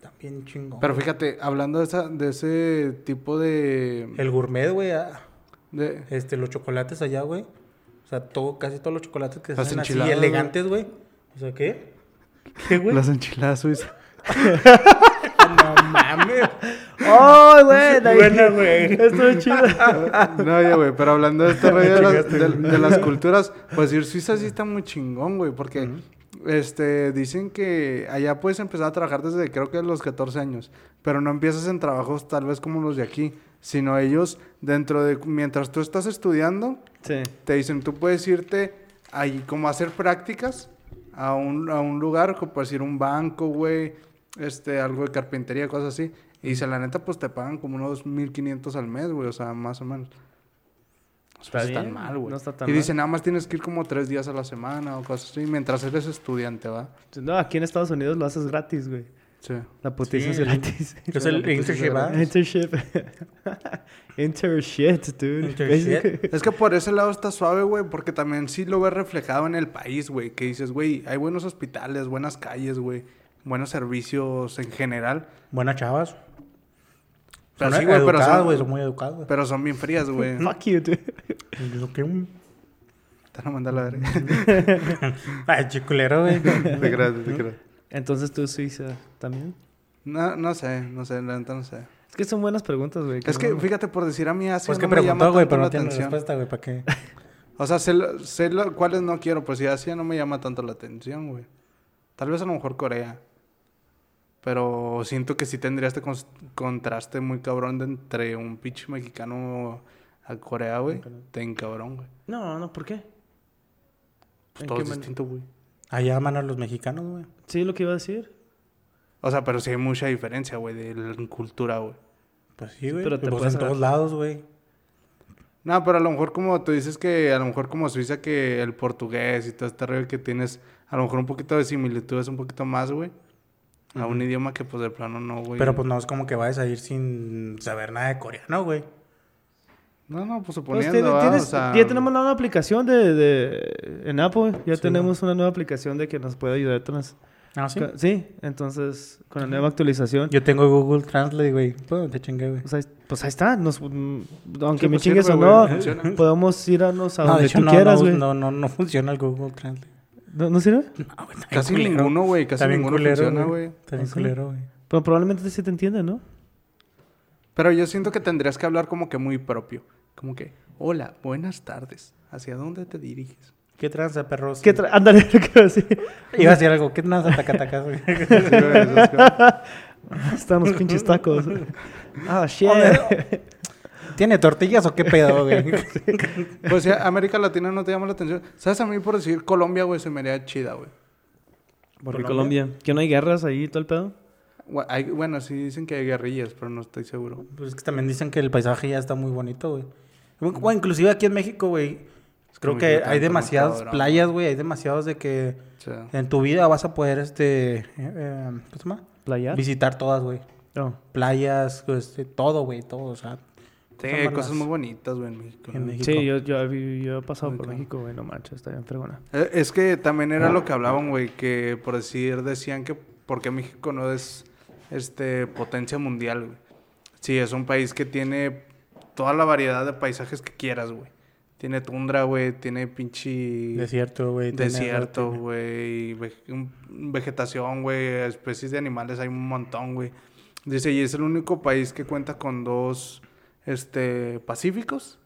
También chingón. Pero fíjate, hablando de, esa, de ese tipo de... El gourmet, güey. ah, de Este, los chocolates allá, güey. O sea, todo, casi todos los chocolates que se hacen así elegantes, güey. O sea, ¿qué? ¿Qué, güey? las enchiladas suizas. No mames. ¡Ay, güey! Buena, güey. Esto es chido. no, oye, güey, pero hablando de este rollo de, las- de- de las culturas, pues ir Suiza sí está muy chingón, güey, porque este dicen que allá puedes empezar a trabajar desde creo que los 14 años, pero no empiezas en trabajos tal vez como los de aquí, sino ellos dentro de mientras tú estás estudiando, Sí. te dicen, tú puedes irte ahí como a hacer prácticas a un, a un lugar, como por decir un banco, güey, este, algo de carpintería, cosas así. Y dice, la neta, pues te pagan como unos 1500 al mes, güey, o sea, más o menos. O sea, Está bien, mal, güey. no está tan y mal. dice, nada más tienes que ir como tres días a la semana o cosas así, mientras eres estudiante, ¿va? No, aquí en Estados Unidos lo haces gratis, güey. Sí. La putiza Sí, es gratis. Es el internship, ¿ah? Internship. Internship, dude. Internship. Es que por ese lado está suave, güey, porque también sí lo ves reflejado en el país, güey. Que dices, güey, hay buenos hospitales, buenas calles, güey. Buenos servicios en general. Buenas chavas. Pero Son sí, güey, pero son, güey, son muy educadas, güey. pero son bien frías, güey. Fuck you, dude. Te van a mandar la verga. Ay, chiculero, güey. Te creas, te creas. Entonces tú, Suiza, también. No, no sé, no sé, la neta no sé. Es que son buenas preguntas, güey. Es que, no- fíjate, por decir a mí Asia Pues que no me llama preguntó, güey, tanto pero la no tiene atención. respuesta, güey, ¿para qué? O sea, sé, lo- sé lo- cuáles no quiero, pues si Asia no me llama tanto la atención, güey. Tal vez a lo mejor Corea. Pero siento que sí tendría este contraste muy cabrón de entre un pinche mexicano a Corea, güey. Ten cabrón, güey. No, no, ¿por qué? Pues ¿En todo qué es distinto, güey. Allá aman a los mexicanos, güey. Sí, lo que iba a decir. O sea, pero sí hay mucha diferencia, güey, de la cultura, güey. Pues sí, güey. Pero te pues puedes en todos lados, güey. No, pero a lo mejor como tú dices que a lo mejor como Suiza que el portugués y todo este rollo que tienes, a lo mejor un poquito de similitudes un poquito más, güey. A un idioma que pues de plano no, güey. Pero pues no es como que vayas a ir sin saber nada de coreano, güey. No, no, pues Pues suponiendo, tiene- ¿va? tienes- o sea... ya tenemos una nueva aplicación de, de- en Apple. Ya Sí, tenemos una nueva aplicación de que nos puede ayudar. con las- Ah, sí. sí, entonces con la nueva actualización. Yo tengo Google Translate, güey. Pues te chingué, güey. Pues ahí, pues ahí está. Nos, mm, aunque Sí, me pues chingues sirve, o no, funciona. podemos irnos a No, de donde hecho, tú no, quieras, no, güey. no, no, no funciona el Google Translate. ¿No, ¿No sirve? No, güey, Casi culero. ninguno, güey. Casi ninguno culero, funciona, güey. Está bien ¿Ah, culero, güey. Pero probablemente sí te entiende, ¿no? Pero yo siento que tendrías que hablar como que muy propio. Como que, hola, buenas tardes. ¿Hacia dónde te diriges? ¿Qué tranza, perros? ¿Qué tra- Ándale, lo que iba a decir. Iba a decir algo. ¿Qué tranza, tacatacas, Están los pinches tacos. Ah, shit. ¿Tiene tortillas o qué pedo, güey? Pues si América Latina no te llama la atención. ¿Sabes? A mí por decir Colombia, güey, se me haría chida, güey. Por Colombia. ¿Que no hay guerras ahí y todo el pedo? Bueno, sí dicen que hay guerrillas, pero no estoy seguro. Pues es que también dicen que el paisaje ya está muy bonito, güey. Bueno, inclusive aquí en México, güey. Creo muy que hay demasiadas cabrón, playas, güey. Hay demasiados de que en tu vida vas a poder, este... eh, eh, ¿Cómo se llama? ¿Playar? Visitar todas, güey. No. Playas, este, todo, güey, todo, o sea... sí, son hay cosas muy bonitas, güey, en México. en ¿no? México. Sí, yo, yo, he pasado por. México, güey. No manches, está bien fregona. Eh, Es que también era lo que hablaban, güey, que por decir, decían que porque México no es este potencia mundial, güey. Sí, es un país que tiene toda la variedad de paisajes que quieras, güey. Tiene tundra, güey, tiene pinche Desierto, güey. desierto, güey, ve- vegetación, güey, especies de animales hay un montón, güey. Dice, y es el único país que cuenta con dos este pacíficos,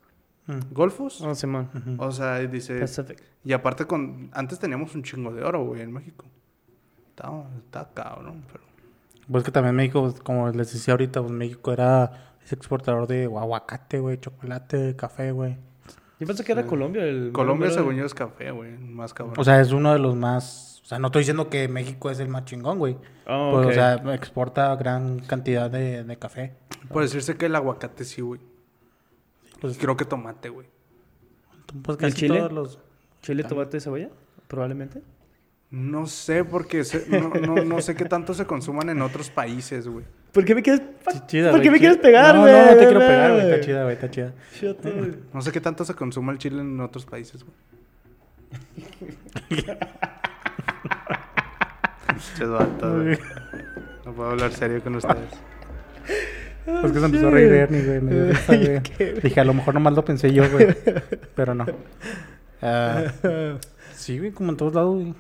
Mm. golfos. Oh, Simón. Ujú. O sea, y dice, Pacific. y aparte con antes teníamos un chingo de oro, güey, en México. Está, está cabrón, pero Pues que también México, pues, como les decía ahorita, pues México era es exportador de aguacate, güey, chocolate, café, güey. Yo pensé que era Colombia el... Colombia según yo es café, güey, más cabrón. O sea, es uno de los más... O sea, no estoy diciendo que México es el más chingón, güey. Oh, Pues, o sea, exporta gran cantidad de, de café. Por decirse que el aguacate sí, güey. Pues, creo que tomate, güey. pues ¿El casi chile? todos los... ¿Chile, tomate y cebolla? Probablemente. No sé porque se- no, no, no sé qué tanto se consuman en otros países, güey. ¿Por qué me quieres... Ch- chida, ¿Por qué me quieres pegar, no, güey? No, no te quiero pegar, güey. Está chida, güey, está chida. No sé qué tanto se consuma el chile en otros países, güey. Che, vato, güey. No puedo hablar serio con ustedes. Pues que se empezó a reír Ernie, güey. me dio risa, güey. Dije, a lo mejor nomás lo pensé yo, güey. Pero no. Ah, sí, güey, como en todos lados, güey.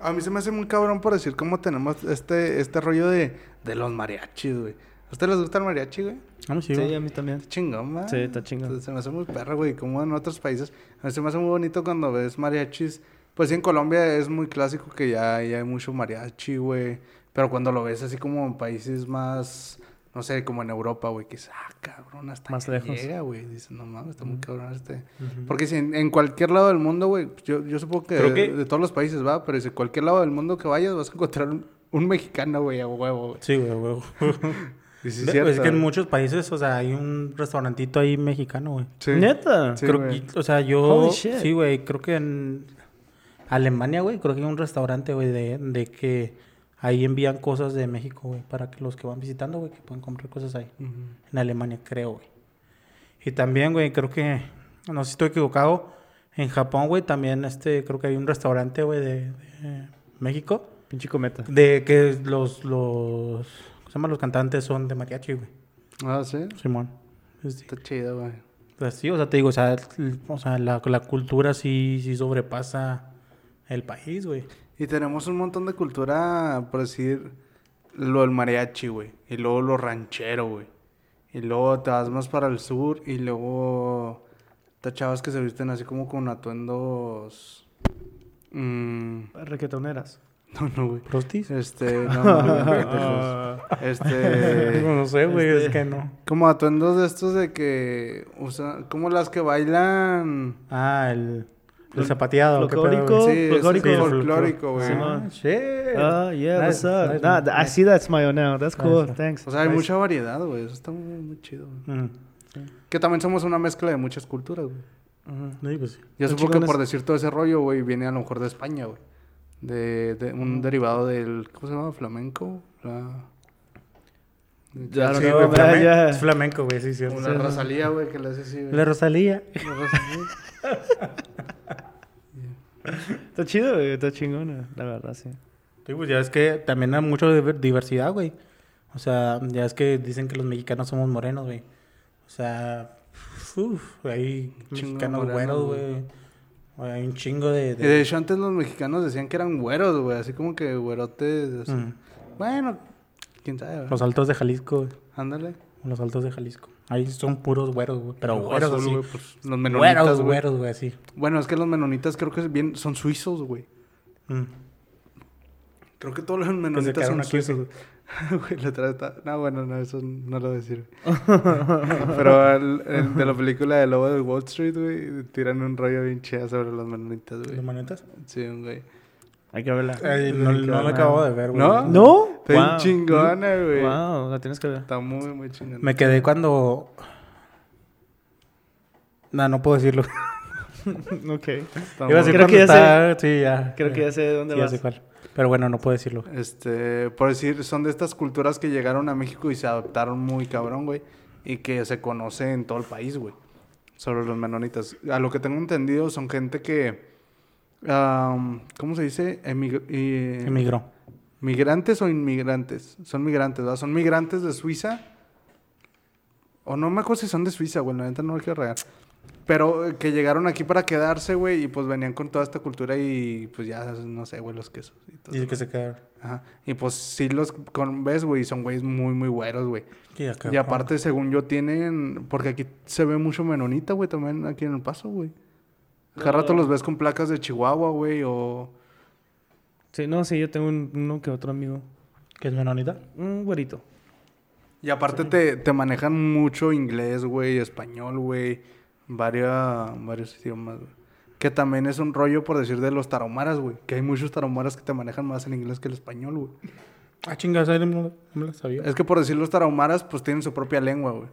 A mí se me hace muy cabrón por decir cómo tenemos este, este rollo de, de los mariachis, güey. ¿A ustedes les gusta el mariachi, güey? Ah, no, sí, Sí, a mí también. Está chingón, ¿va? Sí, está chingón. Se me hace muy perro, güey. Como en otros países. A mí se me hace muy bonito cuando ves mariachis. Pues sí, en Colombia es muy clásico que ya, ya hay mucho mariachi, güey. Pero cuando lo ves así como en países más... No sé, como en Europa, güey. Que dices, ah, cabrón, hasta Más que lejos. llega, güey. Dices, no mames, está muy cabrón este... Porque si en, en cualquier lado del mundo, güey... Yo, yo supongo que, que- de todos los países, va. Pero si en cualquier lado del mundo que vayas vas a encontrar un, mexicano, güey, a huevo, güey. Sí, güey, güey. Y sí, cierto, pues es que en muchos países, o sea, hay un restaurantito ahí mexicano, güey. Sí. ¿Neta? Sí, Creo güey. que- o sea, yo... Holy shit. Sí, güey, creo que en Alemania, güey, creo que hay un restaurante, güey, de, de que ahí envían cosas de México, güey, para que los que van visitando, güey, que puedan comprar cosas ahí. En Alemania, creo, güey. Y también, güey, creo que, no sé si estoy equivocado, en Japón, güey, también este, creo que hay un restaurante, güey, de, de México, Pinche cometa. de que los, los, ¿cómo se llama? Los cantantes son de mariachi, güey. Ah, sí. Simón. Sí. Está chido, güey. Pues sí, o sea, te digo, o sea, o sea la, la cultura sí, sí sobrepasa el país, güey. Y tenemos un montón de cultura, por decir, lo del mariachi, güey. Y luego lo ranchero, güey. Y luego te vas más para el sur y luego... Estas chavas que se visten así como con atuendos... mm, Requetoneras. no, no, güey. ¿Prostis? Este, no, no, no, pendejos. Este... no sé, güey, este- es que no. Como atuendos de estos de que... usa como las que bailan... Ah, el, el zapateado. ¿qué pedo, folclórico. güey? Sí, folclórico. sí, Sí, folclórico, güey. Simón. Ah, shit. Ah, yeah, what's up? nice, Nah, man. I see that smile now. That's cool. Nice. Thanks. O sea, hay Nice. mucha variedad, güey. Eso está muy, muy chido, güey. Mm. Que también somos una mezcla de muchas culturas, güey. Ujú. Sí, pues sí. Yo supongo que por decir todo ese rollo, güey, viene a lo mejor de España, güey. De, de un derivado del, ¿cómo se llama? Flamenco. La... Ya, Sí, no, güey, flamen- ya. Es flamenco, güey, sí, cierto. La Rosalía, güey, que le hace así, güey. La Rosalía. La Rosalía. Está chido, güey. Está chingona, la verdad, sí. Sí, pues ya es que también hay mucha diver- diversidad, güey. O sea, ya es que dicen que los mexicanos somos morenos, güey. O sea, uf, hay chingo mexicanos morenos, güeros, güey. Hay un chingo de... Y de- hecho, antes los mexicanos decían que eran güeros, güey. Así como que güerotes. así. Mm. Bueno, quién sabe, güey. Los altos de Jalisco, güey. Ándale. Los altos de Jalisco. Ahí son puros güeros, güey. Pero güeros así. güey, pues, los menonitas, Güeros, güey. güeros, güey, así. Bueno, es que los menonitas creo que bien, son suizos, güey. Mm. Creo que todos los menonitas son suizos. Güey, la otra está- No, bueno, no, eso no lo voy a decir. Pero el, el de la película de Lobo de Wall Street, güey, tiran un rollo bien chido sobre los menonitas, ¿Los güey. manetas? Sí, güey. Hay que verla. Ay, no, no lo acabo de ver, güey. ¿No? ¿No? Está bien Wow. chingona, güey. Wow, la tienes que ver. Está muy, muy chingona. Me quedé cuando... No, no puedo decirlo. ok. Está Iba a muy- decir Creo que ya está... Sí, ya. Creo que ya sé de dónde Sí, ya vas. sé cuál. Pero bueno, no puedo decirlo. Este, por decir, son de estas culturas que llegaron a México y se adaptaron muy cabrón, güey. Y que se conoce en todo el país, güey. Sobre los menonitas. A lo que tengo entendido, son gente que. am, ¿Cómo se dice? Emig- Emigró. ¿Migrantes o inmigrantes? Son migrantes, ¿verdad? Son migrantes de Suiza. O no me acuerdo si son de Suiza, güey. La neta no lo quiero regar. Pero eh, que llegaron aquí para quedarse, güey. Y pues venían con toda esta cultura y pues ya, no sé, güey, los quesos. Y todo Dice eso. que se quedaron. Ajá. Y pues sí los con, ves, güey, son güeyes muy, muy güeros, güey. Acá, Y aparte, según yo, tienen... Porque aquí se ve mucho menonita, güey, también aquí en El Paso, güey. Cada rato los ves con placas de Chihuahua, güey, o... Sí, no, sí, yo tengo un- uno que otro amigo. ¿Qué es menonita? Un güerito. Y aparte te, te manejan mucho inglés, güey, español, güey. Varias, varios idiomas, güey. Que también es un rollo, por decir, de los tarahumaras, güey. Que hay muchos tarahumaras que te manejan más el inglés que el español, güey. Ah, chingas, no, no me lo sabía. Es que por decir los tarahumaras, pues tienen su propia lengua, güey.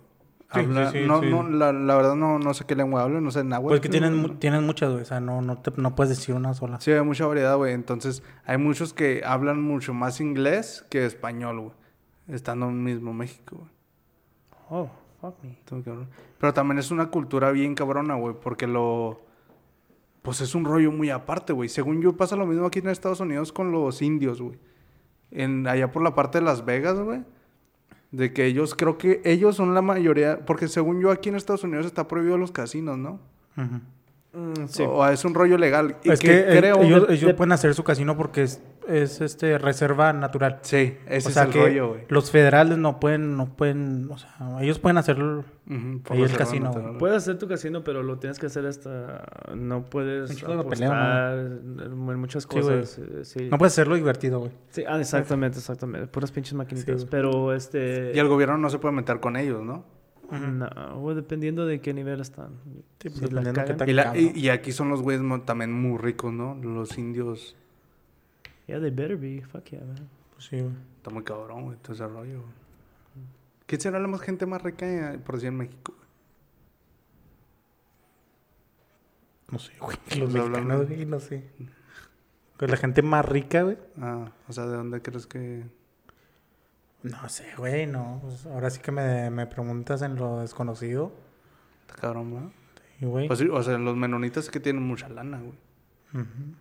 Sí, Habla- sí, sí, no, no, la, la verdad no, no sé qué lengua hablan, no sé náhuatl. Pues que tienen, tienen muchas, güey. O sea, no, no, te, no puedes decir una sola. Sí, hay mucha variedad, güey. Entonces, hay muchos que hablan mucho más inglés que español, güey. Estando en mismo México, güey. Oh, Pero también es una cultura bien cabrona, güey, porque lo... Pues es un rollo muy aparte, güey. Según yo, pasa lo mismo aquí en Estados Unidos con los indios, güey. En, allá por la parte de Las Vegas, güey. De que ellos, creo que ellos son la mayoría... Porque según yo, aquí en Estados Unidos está prohibido los casinos, ¿no? Mm, sí. O es un rollo legal. Y es que, eh, creo... ellos, ellos de- pueden hacer su casino porque es, es este reserva natural. Sí, ese o sea es el que rollo, güey. los federales no pueden, no pueden, o sea, ellos pueden hacerlo. Ujú, por Ahí el casino, natural. Puedes hacer tu casino, pero lo tienes que hacer hasta... No puedes de pelea, apostar en muchas cosas. eh, Sí, No puedes hacerlo divertido, güey. Sí, ah, exactamente, exactamente. Puras pinches maquinitas. pero este... Y el gobierno no se puede meter con ellos, ¿no? No, güey, dependiendo de qué nivel están. Sí, pues, Si la dependiendo qué cagan- tan- Y, la- cabrón. y, y aquí son los güeyes también muy ricos, ¿no? Los indios. Yeah, they better be. Fuck yeah, man. Pues sí, güey. Está muy cabrón, güey, todo ese rollo. ¿Quién será la más gente más rica, eh, por decir, en México? No sé, güey. Los Pues mexicanos, güey, no sé. Con la gente más rica, güey. Ah, o sea, ¿de dónde crees que...? No sé, güey, no. Pues ahora sí que me, me preguntas en lo desconocido. Está cabrón, ¿no? Sí, güey. Pues sí, o sea, los menonitas sí que tienen mucha lana, güey. Ujú.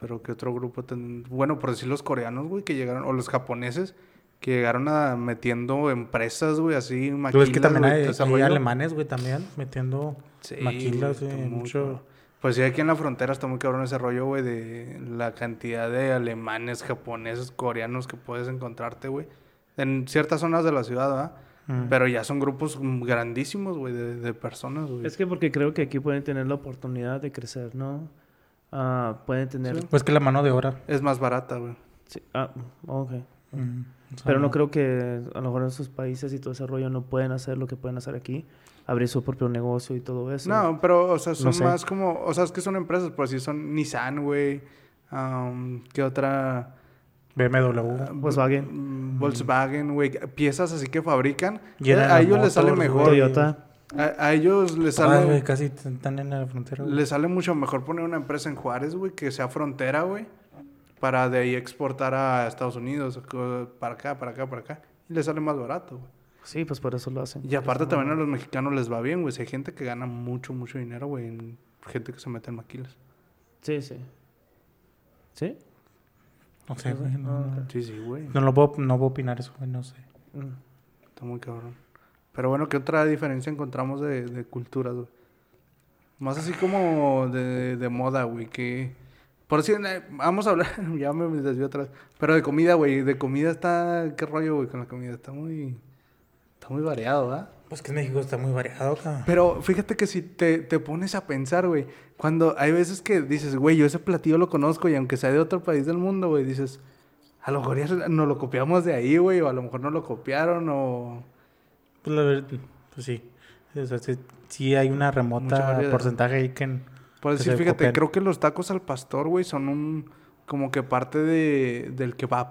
Pero ¿qué otro grupo? ten- Bueno, por decir los coreanos, güey, que llegaron... O los japoneses, que llegaron a metiendo empresas, güey, así, maquilas, ves que también güey, hay, alemanes, güey, también metiendo Sí, maquilas, güey, muy mucho. Pues sí, aquí en la frontera está muy cabrón ese rollo, güey, de la cantidad de alemanes, japoneses, coreanos que puedes encontrarte, güey. En ciertas zonas de la ciudad, ¿verdad? Mm. Pero ya son grupos grandísimos, güey, de, de personas, güey. Es que porque creo que aquí pueden tener la oportunidad de crecer, ¿no? Ah, pueden tener... Sí. Pues que la mano de obra. Es más barata, güey. Sí, Ah, ok. Mm. O sea, Pero no creo que a lo mejor en sus países y todo ese rollo no pueden hacer lo que pueden hacer aquí. Abrir su propio negocio y todo eso. No, pero, o sea, son No sé. más como... O sea, es que son empresas, por así son Nissan, güey. am, ¿Qué otra? BMW. Ah, Volkswagen. mm, Volkswagen, güey. Piezas así que fabrican. General a ellos les sale mejor. Toyota. A, a ellos les Ay, sale... güey, casi están en la frontera. güey. Le sale mucho mejor poner una empresa en Juárez, güey, que sea frontera, güey, para de ahí exportar a Estados Unidos, para acá, para acá, para acá. Y le sale más barato, güey. Sí, pues por eso lo hacen. Y aparte también a los mexicanos les va bien, güey. Si hay gente que gana mucho, mucho dinero, güey, en gente que se mete en maquilas. Sí, sí. ¿Sí? No sé, güey. No, no. Sí, sí, güey. No lo puedo, no puedo opinar eso, güey. No sé. Mm. Está muy cabrón. Pero bueno, ¿qué otra diferencia encontramos de, de culturas, güey? Más así como de, de moda, güey, que... Por si... eh, vamos a hablar... ya me desvío otra vez. Pero de comida, güey. De comida está... ¿Qué rollo, güey, con la comida? Está muy... Está muy variado, ¿verdad? Pues que en México está muy variado, cabrón. Pero fíjate que si te, te pones a pensar, güey, cuando hay veces que dices, güey, yo ese platillo lo conozco y aunque sea de otro país del mundo, güey, dices, a lo mejor ya no lo copiamos de ahí, güey, o a lo mejor no lo copiaron, o... Pues, la verdad, pues sí. O sea, sí, sí hay una remota porcentaje ahí que... Por decir, fíjate, copian. creo que los tacos al pastor, güey, son un... como que parte de, del kebab,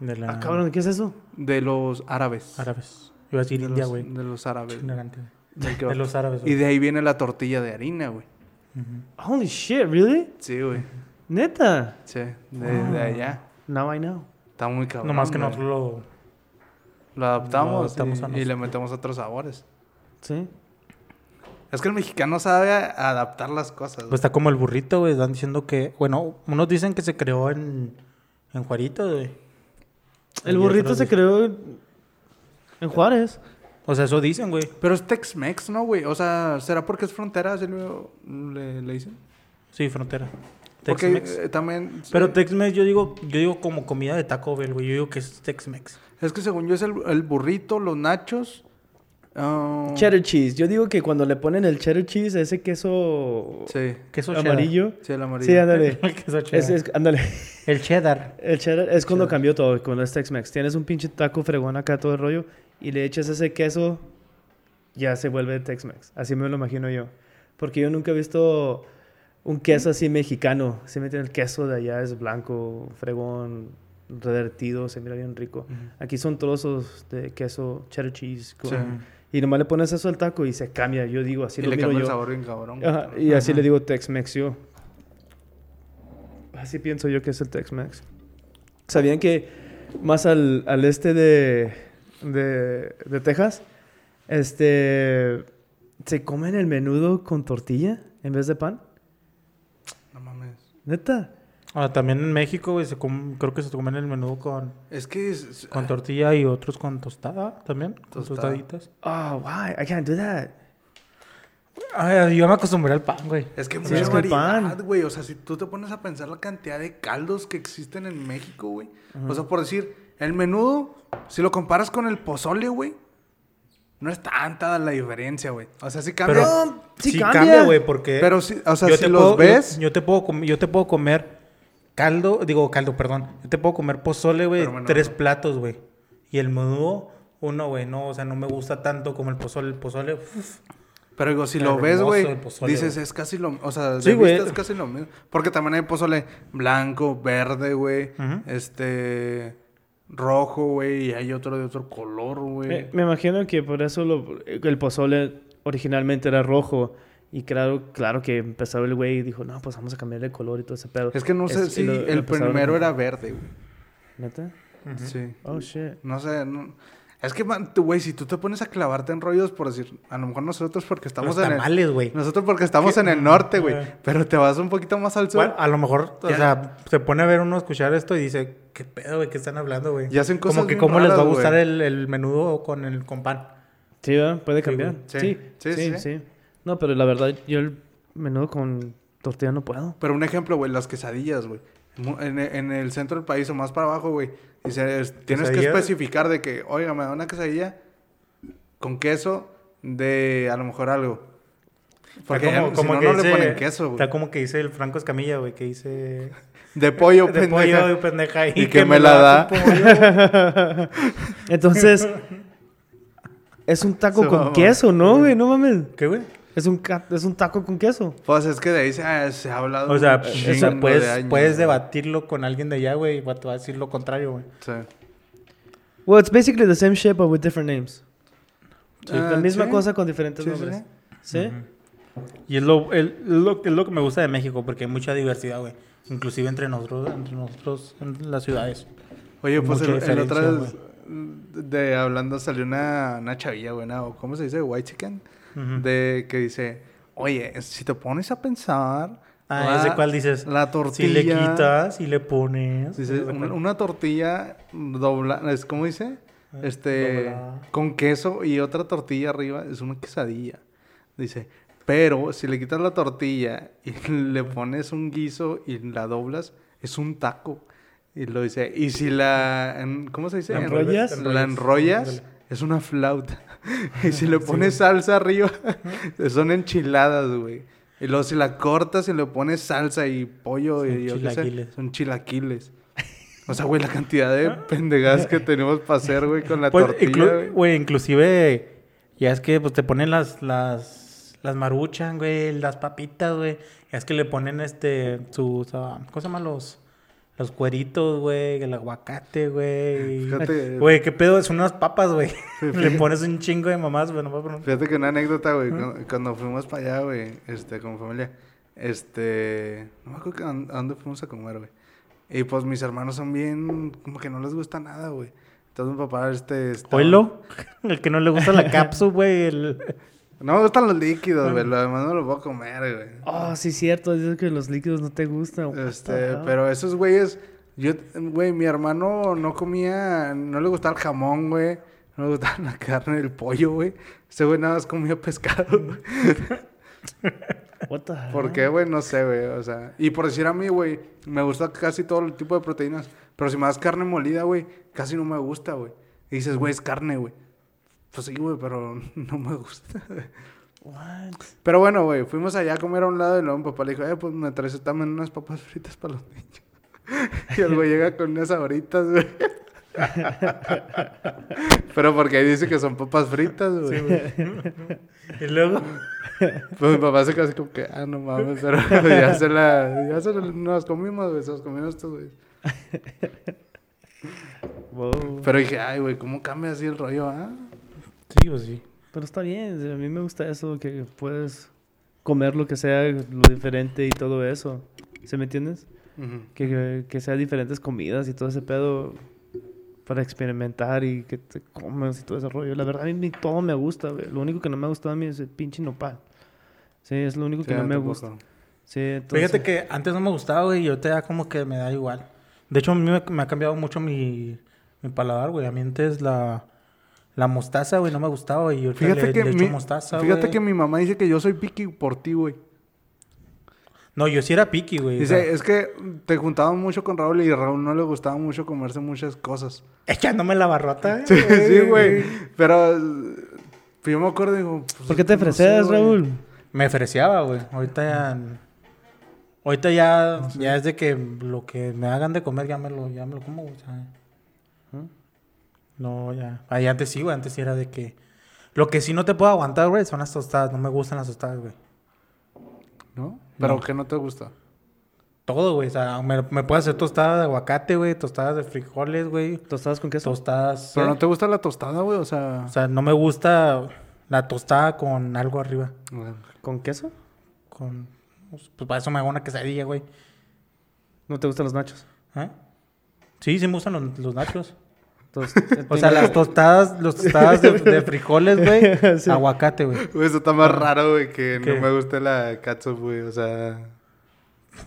De la... Ah, cabrón, ¿qué es eso? de los árabes. Árabes. Iba a decir De India, los- güey. De los árabes. Ignorante. kebab. De los árabes, Y güey. de ahí viene la tortilla de harina, güey. Holy shit, really? Sí, güey. Neta. Sí, de, de allá. Now I know. Está muy cabrón. Nomás que güey. nosotros lo... Lo adaptamos, Lo adaptamos y, a y le metemos otros sabores. Sí. Es que el mexicano sabe adaptar las cosas. Pues está como el burrito, güey. Están diciendo que... Bueno, unos dicen que se creó en... En Juarito, güey. El Y burrito se creó en- Juárez. O sea, eso dicen, güey. Pero es Tex-Mex, ¿no, güey? O sea, ¿será porque es frontera? Así lo- le, le dicen. Sí, frontera. Porque Tex-Mex. eh, también... Pero sí. Tex-Mex yo digo... Yo digo como comida de Taco Bell, güey. Yo digo que es Tex-Mex. Es que según yo es el, el burrito, los nachos... ah, Cheddar cheese. Yo digo que cuando le ponen el cheddar cheese, ese queso Sí, Queso cheddar. amarillo. sí, el amarillo. Sí, ándale. El queso cheddar. Es, es- ándale. El cheddar. El cheddar es cuando cambió todo, cuando es Tex-Mex. Tienes un pinche taco fregón acá, todo el rollo, y le echas ese queso, ya se vuelve Tex-Mex. Así me lo imagino yo. Porque yo nunca he visto un queso así mexicano. Si me el queso de allá es blanco, fregón, revertido, se mira bien rico. Aquí son trozos de queso cheddar cheese. con- Sí. Y nomás le pones eso al taco y se cambia. Yo digo, así y lo le miro cambia el yo. sabor bien cabrón. Ajá, y así le digo Tex-Mex yo. Así pienso yo que es el Tex-Mex. ¿Sabían que más al, al este de, de, de Texas, este, se comen el menudo con tortilla en vez de pan? No mames. ¿Neta? Ah, también en México, güey, se creo que se comen el menú con, Es que... es- es- con tortilla y otros con tostada también. Con tostaditas. Oh, why? I can't do that. Ay, yo me acostumbré al pan, güey. Es que Sí, mucha es variedad, güey. O sea, si tú te pones a pensar la cantidad de caldos que existen en México, güey. O sea, por decir, el menudo, si lo comparas con el pozole, güey, no es tanta la diferencia, güey. O sea, sí cambia. Pero No, sí sí cambia. güey, porque... Pero sí, o sea, yo si te los puedo- ves... Yo, yo te puedo yo te puedo comer caldo, digo caldo, perdón. Yo te puedo comer pozole, güey, bueno, tres no. platos, güey. Y el menudo, uno, güey, no, o sea, no me gusta tanto como el pozole. El pozole, uf, Pero digo, si Qué lo ves, güey, dices, es casi lo... O sea, de Sí, güey. vista es casi lo mismo. Porque también hay pozole blanco, verde, güey. Este... Rojo, güey. Y hay otro de otro color, güey. Me, me imagino que por eso lo- el pozole originalmente era rojo Y claro, claro que empezó el güey y dijo, no, pues vamos a cambiarle el color y todo ese pedo. Es que no sé Es- si lo- el primero era verde, güey. ¿Neta? Sí. Oh, shit. No sé, no- Es que, güey, si tú te pones a clavarte en rollos, por decir, a lo mejor nosotros porque estamos Los en el... tamales, güey. Nosotros porque estamos en el norte, güey. Eh. Pero te vas un poquito más al sur. Bueno, a lo mejor, o sea, se pone a ver uno, escuchar esto y dice, ¿qué pedo, güey? ¿Qué están hablando, güey? Y hacen cosas Como que cómo les va a gustar el, el menudo con el con pan. Sí, ¿verdad? Puede cambiar. Sí. Sí, Sí, sí, sí. sí, No, pero la verdad, yo el menudo con tortilla no puedo. Pero un ejemplo, güey, las quesadillas, güey. En, en el centro del país o más para abajo, güey. Dice, es- tienes que especificar de que, oiga, me da una quesadilla con queso de a lo mejor algo. Porque no, no le ponen queso, güey. Está como que dice el Franco Escamilla, güey, que dice... De pollo, de pendeja. pollo, pendeja. Y que me la da. Entonces, es un taco con queso, ¿no, güey? No mames. ¿Qué, güey? Es un, es un taco con queso. Pues es que de ahí se, ah, se ha hablado O sea, un o sea, de puedes, años, puedes debatirlo con alguien de allá, güey, y te va a decir lo contrario, güey. Sí. Well, it's basically the same shit, but with different names. la Ah, misma sí. cosa con diferentes Sí, nombres. sí. ¿Sí? Y es lo, el- lo, es lo que me gusta de México, porque hay mucha diversidad, güey. Inclusive entre nosotros, entre nosotros en las ciudades. Oye, pues el, el otra vez de hablando salió una, una chavilla, güey, ¿no? ¿cómo se dice? White chicken. De que dice, oye, si te pones a pensar... Ah, ese cual dices. La Si tortilla... le quitas, si le pones. Dice, ¿Ese una, cuál? una tortilla dobla... es ¿Cómo dice? Ah, Este... doblada. Con queso y otra tortilla arriba es una quesadilla. Dice, pero si le quitas la tortilla y le pones un guiso y la doblas, es un taco. Y lo dice, y si la... en- ¿Cómo se dice? ¿La En- enrollas? La enrollas, es una flauta. y si le pones salsa arriba, son enchiladas, güey. Y luego si la cortas y le pones salsa y pollo Son y yo qué sé, chilaquiles. son chilaquiles. O sea, güey, la cantidad de pendejadas que tenemos para hacer, güey, con la Pues, tortilla, inclu- güey, inclusive, ya es que pues te ponen las, las, las maruchan, güey, las papitas, güey. Es que le ponen este, sus, ah, ¿cómo se llaman los? Los cueritos, güey, el aguacate, güey. Fíjate. Güey, qué pedo, son unas papas, güey. le pones un chingo de mamás, güey, nomás por- Fíjate que una anécdota, güey, cuando, cuando fuimos para allá, güey, este, con familia, este, no me acuerdo que a dónde- a dónde fuimos a comer, güey. Y pues mis hermanos son bien, como que no les gusta nada, güey. Entonces mi papá, este... estaba- Oilo, el que no le gusta la cápsula, güey. el- No me gustan los líquidos, güey, lo demás no lo puedo comer, güey. Oh, sí, cierto. Dices que los líquidos no te gustan. Este, pero esos güeyes, yo, güey, mi hermano no comía, no le gustaba el jamón, güey. No le gustaba la carne, el pollo, güey. Ese güey nada más comía pescado, güey. What the hell? ¿Por qué, güey? No sé, güey. O sea, y por decir a mí, güey, me gusta casi todo el tipo de proteínas. Pero si me das carne molida, güey, casi no me gusta, güey. Y dices, güey, es carne, güey. Pues sí, güey, pero no me gusta. What? Pero bueno, güey, fuimos allá a comer a un lado y luego mi papá le dijo, eh, pues me traes también unas papas fritas para los niños. y el güey llega con unas ahoritas, güey. Pero porque ahí dice que son papas fritas, güey. Y luego, Pues mi papá se quedó así como que, ah, no mames, pero ya se la, ya se la, nos comimos, güey, se los comimos estos, güey. Wow. Pero dije, ay, güey, ¿cómo cambia así el rollo, ah? Sí, pues sí. Pero está bien, a mí me gusta eso, que puedes comer lo que sea, lo diferente y todo eso. ¿Se me entiendes? Que, que, que sea diferentes comidas y todo ese pedo para experimentar y que te comes y todo ese rollo. La verdad, a mí todo me gusta, güey. Lo único que no me ha gustado a mí es el pinche nopal. Sí, es lo único que no me tampoco. gusta. Sí, entonces... Fíjate que antes no me gustaba, güey, y ahorita ya como que me da igual. De hecho, a mí me, me ha cambiado mucho mi, mi paladar, güey. A mí antes la, la mostaza, güey, no me gustaba, güey. Y ahorita Fíjate le, que, le echo mi, mostaza, fíjate güey. que mi mamá dice que yo soy piqui por ti, güey. No, yo sí era piqui, güey. o Dice, sea, es que te juntaban mucho con Raúl y a Raúl no le gustaba mucho comerse muchas cosas. Echándome la barrota, Sí, sí, güey. Pero eh, yo me acuerdo y digo... pues, ¿Por qué te no sé, ofreces, güey. Raúl? Me freciaba, güey. Ahorita ya... Ahorita ya, ya es de que lo que me hagan de comer ya me lo, ya me lo como, güey. o sea. No, ya. Ahí antes sí, güey. Antes sí era de que... Lo que sí no te puedo aguantar, güey, son las tostadas. No me gustan las tostadas, güey. ¿No? Pero No. que no te gusta. Todo, güey. O sea, me, me puedo hacer tostadas de aguacate, güey. Tostadas de frijoles, güey. ¿Tostadas con queso? Tostadas... Pero ¿eh? no te gusta la tostada, güey, o sea... O sea, no me gusta la tostada con algo arriba. ¿Con queso? con... Pues para eso me hago una quesadilla, güey. ¿No te gustan los nachos? ¿Eh? Sí, sí me gustan los, los nachos. O sea, las tostadas, los tostadas de, de frijoles, güey. Sí. Aguacate, güey. Eso está más raro, güey, que ¿Qué? no me guste la catsup, güey. O sea,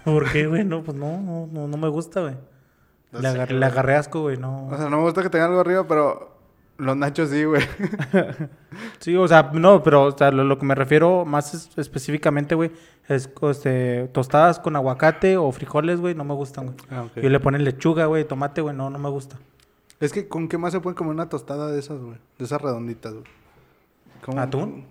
¿Por qué, güey? No, pues no, no, no, no me gusta, güey. No agar- güey. le agarré asco, güey, no. o sea, no me gusta que tenga algo arriba, pero los nachos sí, güey. Sí, o sea, no, pero o sea, lo, lo que me refiero más es- específicamente, güey, es este, tostadas con aguacate o frijoles, güey, no me gustan, güey. Ah. Y le ponen lechuga, güey, tomate, güey, no, no me gusta. Es que, ¿con qué más se puede comer una tostada de esas, güey? De esas redonditas, güey. ¿Cómo? ¿Atún?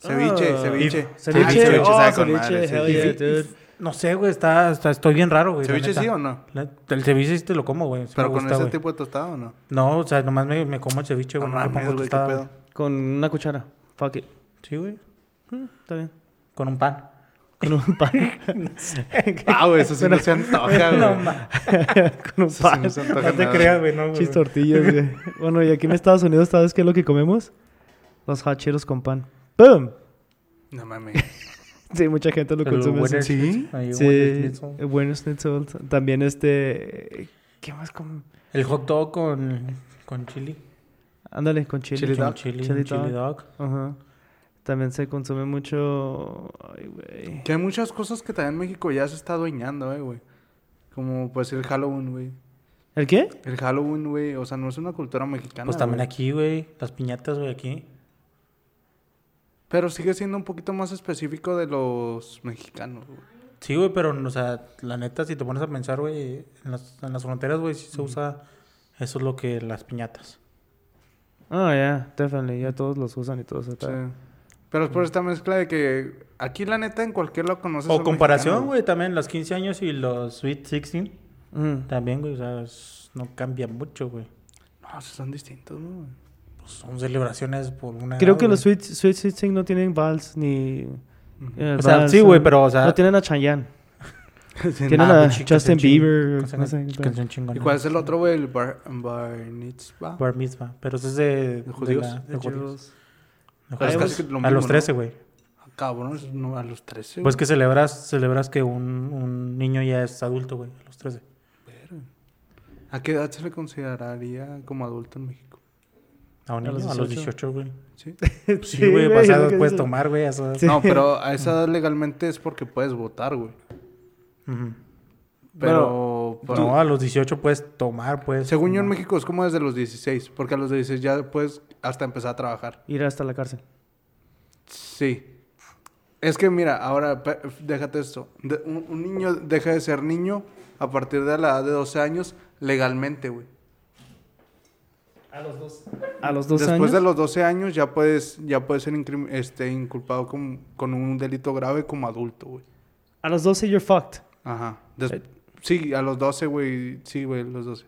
Ceviche, Ah, ceviche. Ceviche, ceviche oh. No sé, güey, está, está- estoy bien raro, güey. ¿Ceviche sí o no? La- el ceviche sí te lo como, güey. sí ¿Pero me con gusta, ese güey. tipo de tostada o no? No, o sea, nomás me, me como el ceviche, güey. No, mames, pongo güey, tostada. Con una cuchara. Fuck it. Sí, güey. Mm, está bien. Con un pan. Con un pan. Ah, güey, eso sí no se antoja, güey. No, Con un Eso sí no se antoja no te nada. creas, güey, no, güey. Chis tortillas, güey. Bueno, y aquí en Estados Unidos, ¿sabes qué es lo que comemos? Los hot Cheetos con pan. ¡Boom! No mames. Sí, mucha gente lo consume así. ¿Sí? Sí, Winner Schnitzel. También este... ¿Qué más com El hot dog con, con chili. Ándale, con chili. Chili Con dog. chili, Chili chili, dog. dog. Ajá. También se consume mucho... Ay, güey. Que hay muchas cosas que también México ya se está adueñando, eh, güey. Como pues el Halloween, güey. ¿El qué? El Halloween, güey. O sea, no es una cultura mexicana. Pues también güey. aquí, güey. Las piñatas, güey, aquí. Pero sigue siendo un poquito más específico de los mexicanos, güey. Sí, güey, pero, o sea, la neta, si te pones a pensar, güey, en las, en las fronteras, güey, sí se usa eso es lo que las piñatas. Ah, ya, definitely. Ya todos los usan y todo eso. Sí. Pero es por esta mezcla de que aquí, la neta, en cualquier lo conoces. O comparación, güey, también los 15 años y los Sweet 16. Mm. También, güey, o sea, es- no cambia mucho, güey. No, son distintos, ¿no? Pues son celebraciones por una. Creo edad, que los güey. Sweet, Sweet 16 no tienen vals ni... eh, O sea, vals, sí, güey, no- pero, o sea- No tienen a Chayanne. Tienen Ah, a sí, Justin Bieber. canción- no sé, canción chingona. ¿Y cuál es el otro, güey? El bar, bar mitzvah. Bar mitzvah. Pero eso es de, ¿De judíos? la- de de judíos. Pero es judíos. casi lo a mismo, los ¿no? 13, güey. Ah, Cabrón, es no, a los 13. Pues güey. que celebras, celebras que un, un niño ya es adulto, güey, a los 13. ¿A qué edad se le consideraría como adulto en México? A un A niño, los a los 18. 18, güey. ¿Sí? Sí, güey, es pasado lo que puedes tomar, güey, a. Sí. No, pero a esa edad legalmente es porque puedes votar, güey. Ujú. Pero, pero- No, a los 18 puedes tomar, pues. según yo en México es como desde los 16, porque a los 16 ya puedes hasta empezar a trabajar. Ir hasta la cárcel. Sí. Es que mira, ahora déjate esto. De- un, un niño deja de ser niño a partir de la edad de 12 años legalmente, güey. A los dos. A los dos Después años. de los 12 años ya puedes ya puedes ser este, inculpado con, con un delito grave como adulto, güey. A los 12 you're fucked. Ajá. Des- Eh. Sí, a los 12, güey. Sí, güey, los 12.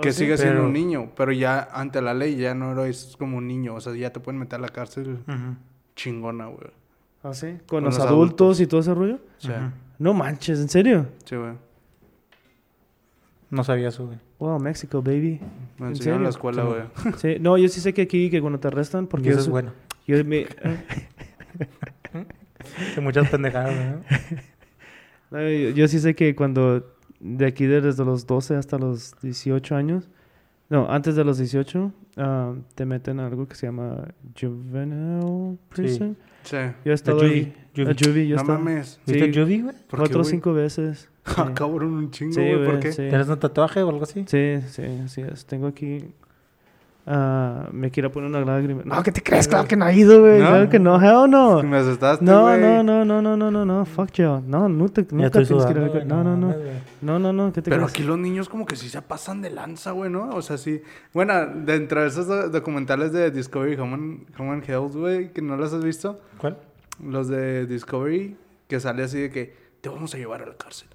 Que ¿Oh, sí? sigue siendo un niño, pero ya ante la ley ya no eres como un niño. O sea, ya te pueden meter a la cárcel chingona, güey. ¿Ah, sí? ¿Con, Con los, los adultos, adultos. y todo ese rollo? Sí, Ujú. No manches, ¿en serio? sí, güey. No sabía eso, güey. Wow, México, baby. Me ¿En enseñaron en la serio? escuela, güey. Sí, no, yo sí sé que aquí, que cuando te arrestan, porque eso yo, es bueno. yo me- Que muchas pendejadas, ¿no? yo, yo sí sé que cuando de aquí de- desde los 12 hasta los 18 años, no, antes de los 18, ah, te meten a algo que se llama juvenile prison. Sí. Yo he estado juvie, ahí. juvie. Juvie, yo he No estado- mames. Sí. ¿Viste Judy, güey? ¿Por qué, Cuatro o cinco veces. Ah, Sí. cabrón, un chingo, Sí, güey. ¿Por güey, qué? sí. ¿Tienes un tatuaje o algo así? Sí, sí, así es. Tengo aquí. Ah, me quiero poner una lágrima. No, ¿qué te crees? Claro que no ha ido, güey. ¿No? Claro que no, hell no. Me asustaste, No, güey. no, no, no, no, no, no, no, fuck you. No, nunca, Ya nunca tienes que ir sudando, a No, no, no. No, no, no, ¿qué te Pero crees? aquí los niños como que sí se pasan de lanza, güey, ¿no? O sea, sí. Bueno, dentro de esos do- documentales de Discovery Home and Health, güey, que no los has visto. ¿Cuál? Los de Discovery, que sale así de que te vamos a llevar a la cárcel.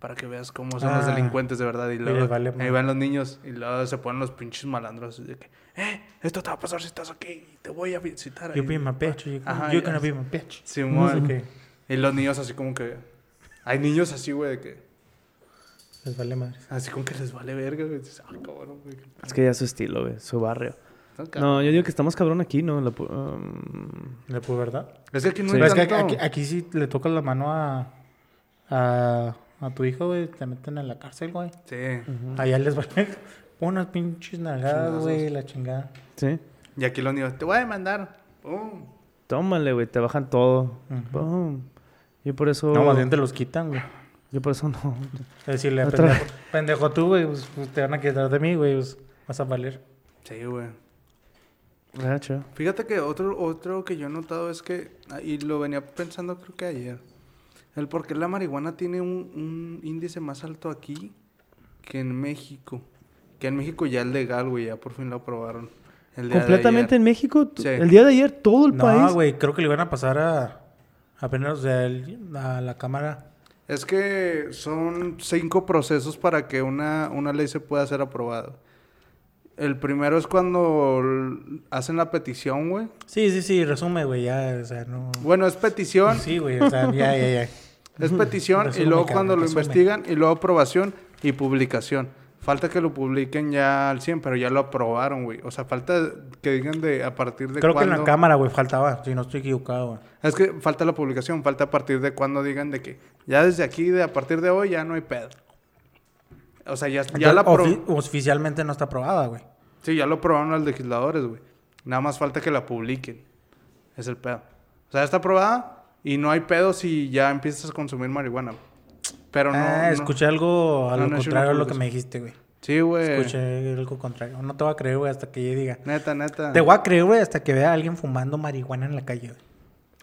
Para que veas cómo son los Ah. delincuentes de verdad. Y luego vale ahí van los niños y luego se ponen los pinches malandros. De que, eh, esto te va a pasar si estás aquí. Te voy a visitar. You ahí". be my bitch. Ya gonna be my bitch. Simón. Qué. Y los niños así como que... Hay niños así, güey, de que... Les vale madre. Así como que les vale verga, güey. Dices, "Ah, cabrón, güey. Es que ya es su estilo, güey, su barrio. No, yo digo que estamos cabrón aquí, ¿no? La um, ¿De verdad? Es que aquí no Sí. hay Pero es que tanto... aquí, aquí sí le tocas la mano a, a, a tu hijo, güey. Te meten en la cárcel, güey. Sí. Allá les van unas pinches nalgadas, güey, la chingada. sí. Y aquí los niños, te voy a demandar. ¡Pum! Tómale, güey, te bajan todo. Ujú. Pum. Yo por eso... No, más bien te los quitan, güey. Yo por eso no. Es decirle, Otra- pendejo, pendejo tú, güey, pues, pues, te van a quitar de mí, güey, pues vas a valer. Sí, güey. Gacho. Fíjate que otro, otro que yo he notado es que, ah, y lo venía pensando creo que ayer, el por qué la marihuana tiene un, un índice más alto aquí que en México. Que en México ya es legal, güey, ya por fin lo aprobaron. El día de Completamente en ayer. México. Sí. El día de ayer, todo el No, país. güey, creo que le iban a pasar a apenas, a la cámara. Es que son cinco procesos para que una, una ley se pueda ser aprobada. El primero es cuando hacen la petición, güey. Sí, sí, sí, resume, güey, ya, o sea, no... Bueno, es petición. Sí, güey, o sea, ya, ya, ya. Es petición y luego cabrón, cuando lo resume. investigan y luego aprobación y publicación. Falta que lo publiquen ya al 100, pero ya lo aprobaron, güey. O sea, falta que digan de a partir de Creo que en la cámara, güey, faltaba, si no estoy equivocado, güey. Es que falta la publicación, falta a partir de cuándo digan de que ya desde aquí, de a partir de hoy, ya no hay pedo. O sea, ya, ya la ofi- oficialmente no está aprobada, güey. Sí, ya lo aprobaron los legisladores, güey. Nada más falta que la publiquen. Es el pedo. O sea, ya está aprobada y no hay pedo si ya empiezas a consumir marihuana. güey. Pero no. ah, no- escuché algo a No, lo no es una contrario a lo que me dijiste, güey. Sí, güey. Escuché algo contrario. No te voy a creer, güey, hasta que yo diga. Neta, neta. Te voy a creer, güey, hasta que vea a alguien fumando marihuana en la calle, güey.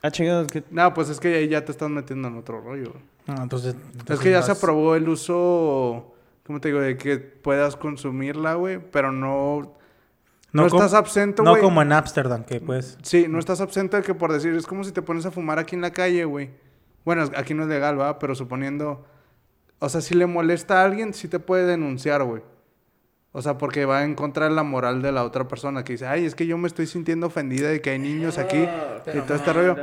Ah, chingados, que... No, pues es que ahí ya te estás metiendo en otro rollo. güey. No, entonces, es que ya se aprobó el uso, ¿cómo te digo? De que puedas consumirla, güey, pero no... No, estás absento, No güey. como en Ámsterdam, que pues... Sí, no estás absento de que por decir, es como si te pones a fumar aquí en la calle, güey. Bueno, aquí no es legal, ¿va? Pero suponiendo... O sea, si le molesta a alguien, sí te puede denunciar, güey. O sea, porque va en contra de la moral de la otra persona que dice, ay, es que yo me estoy sintiendo ofendida de que hay niños aquí y todo este rollo.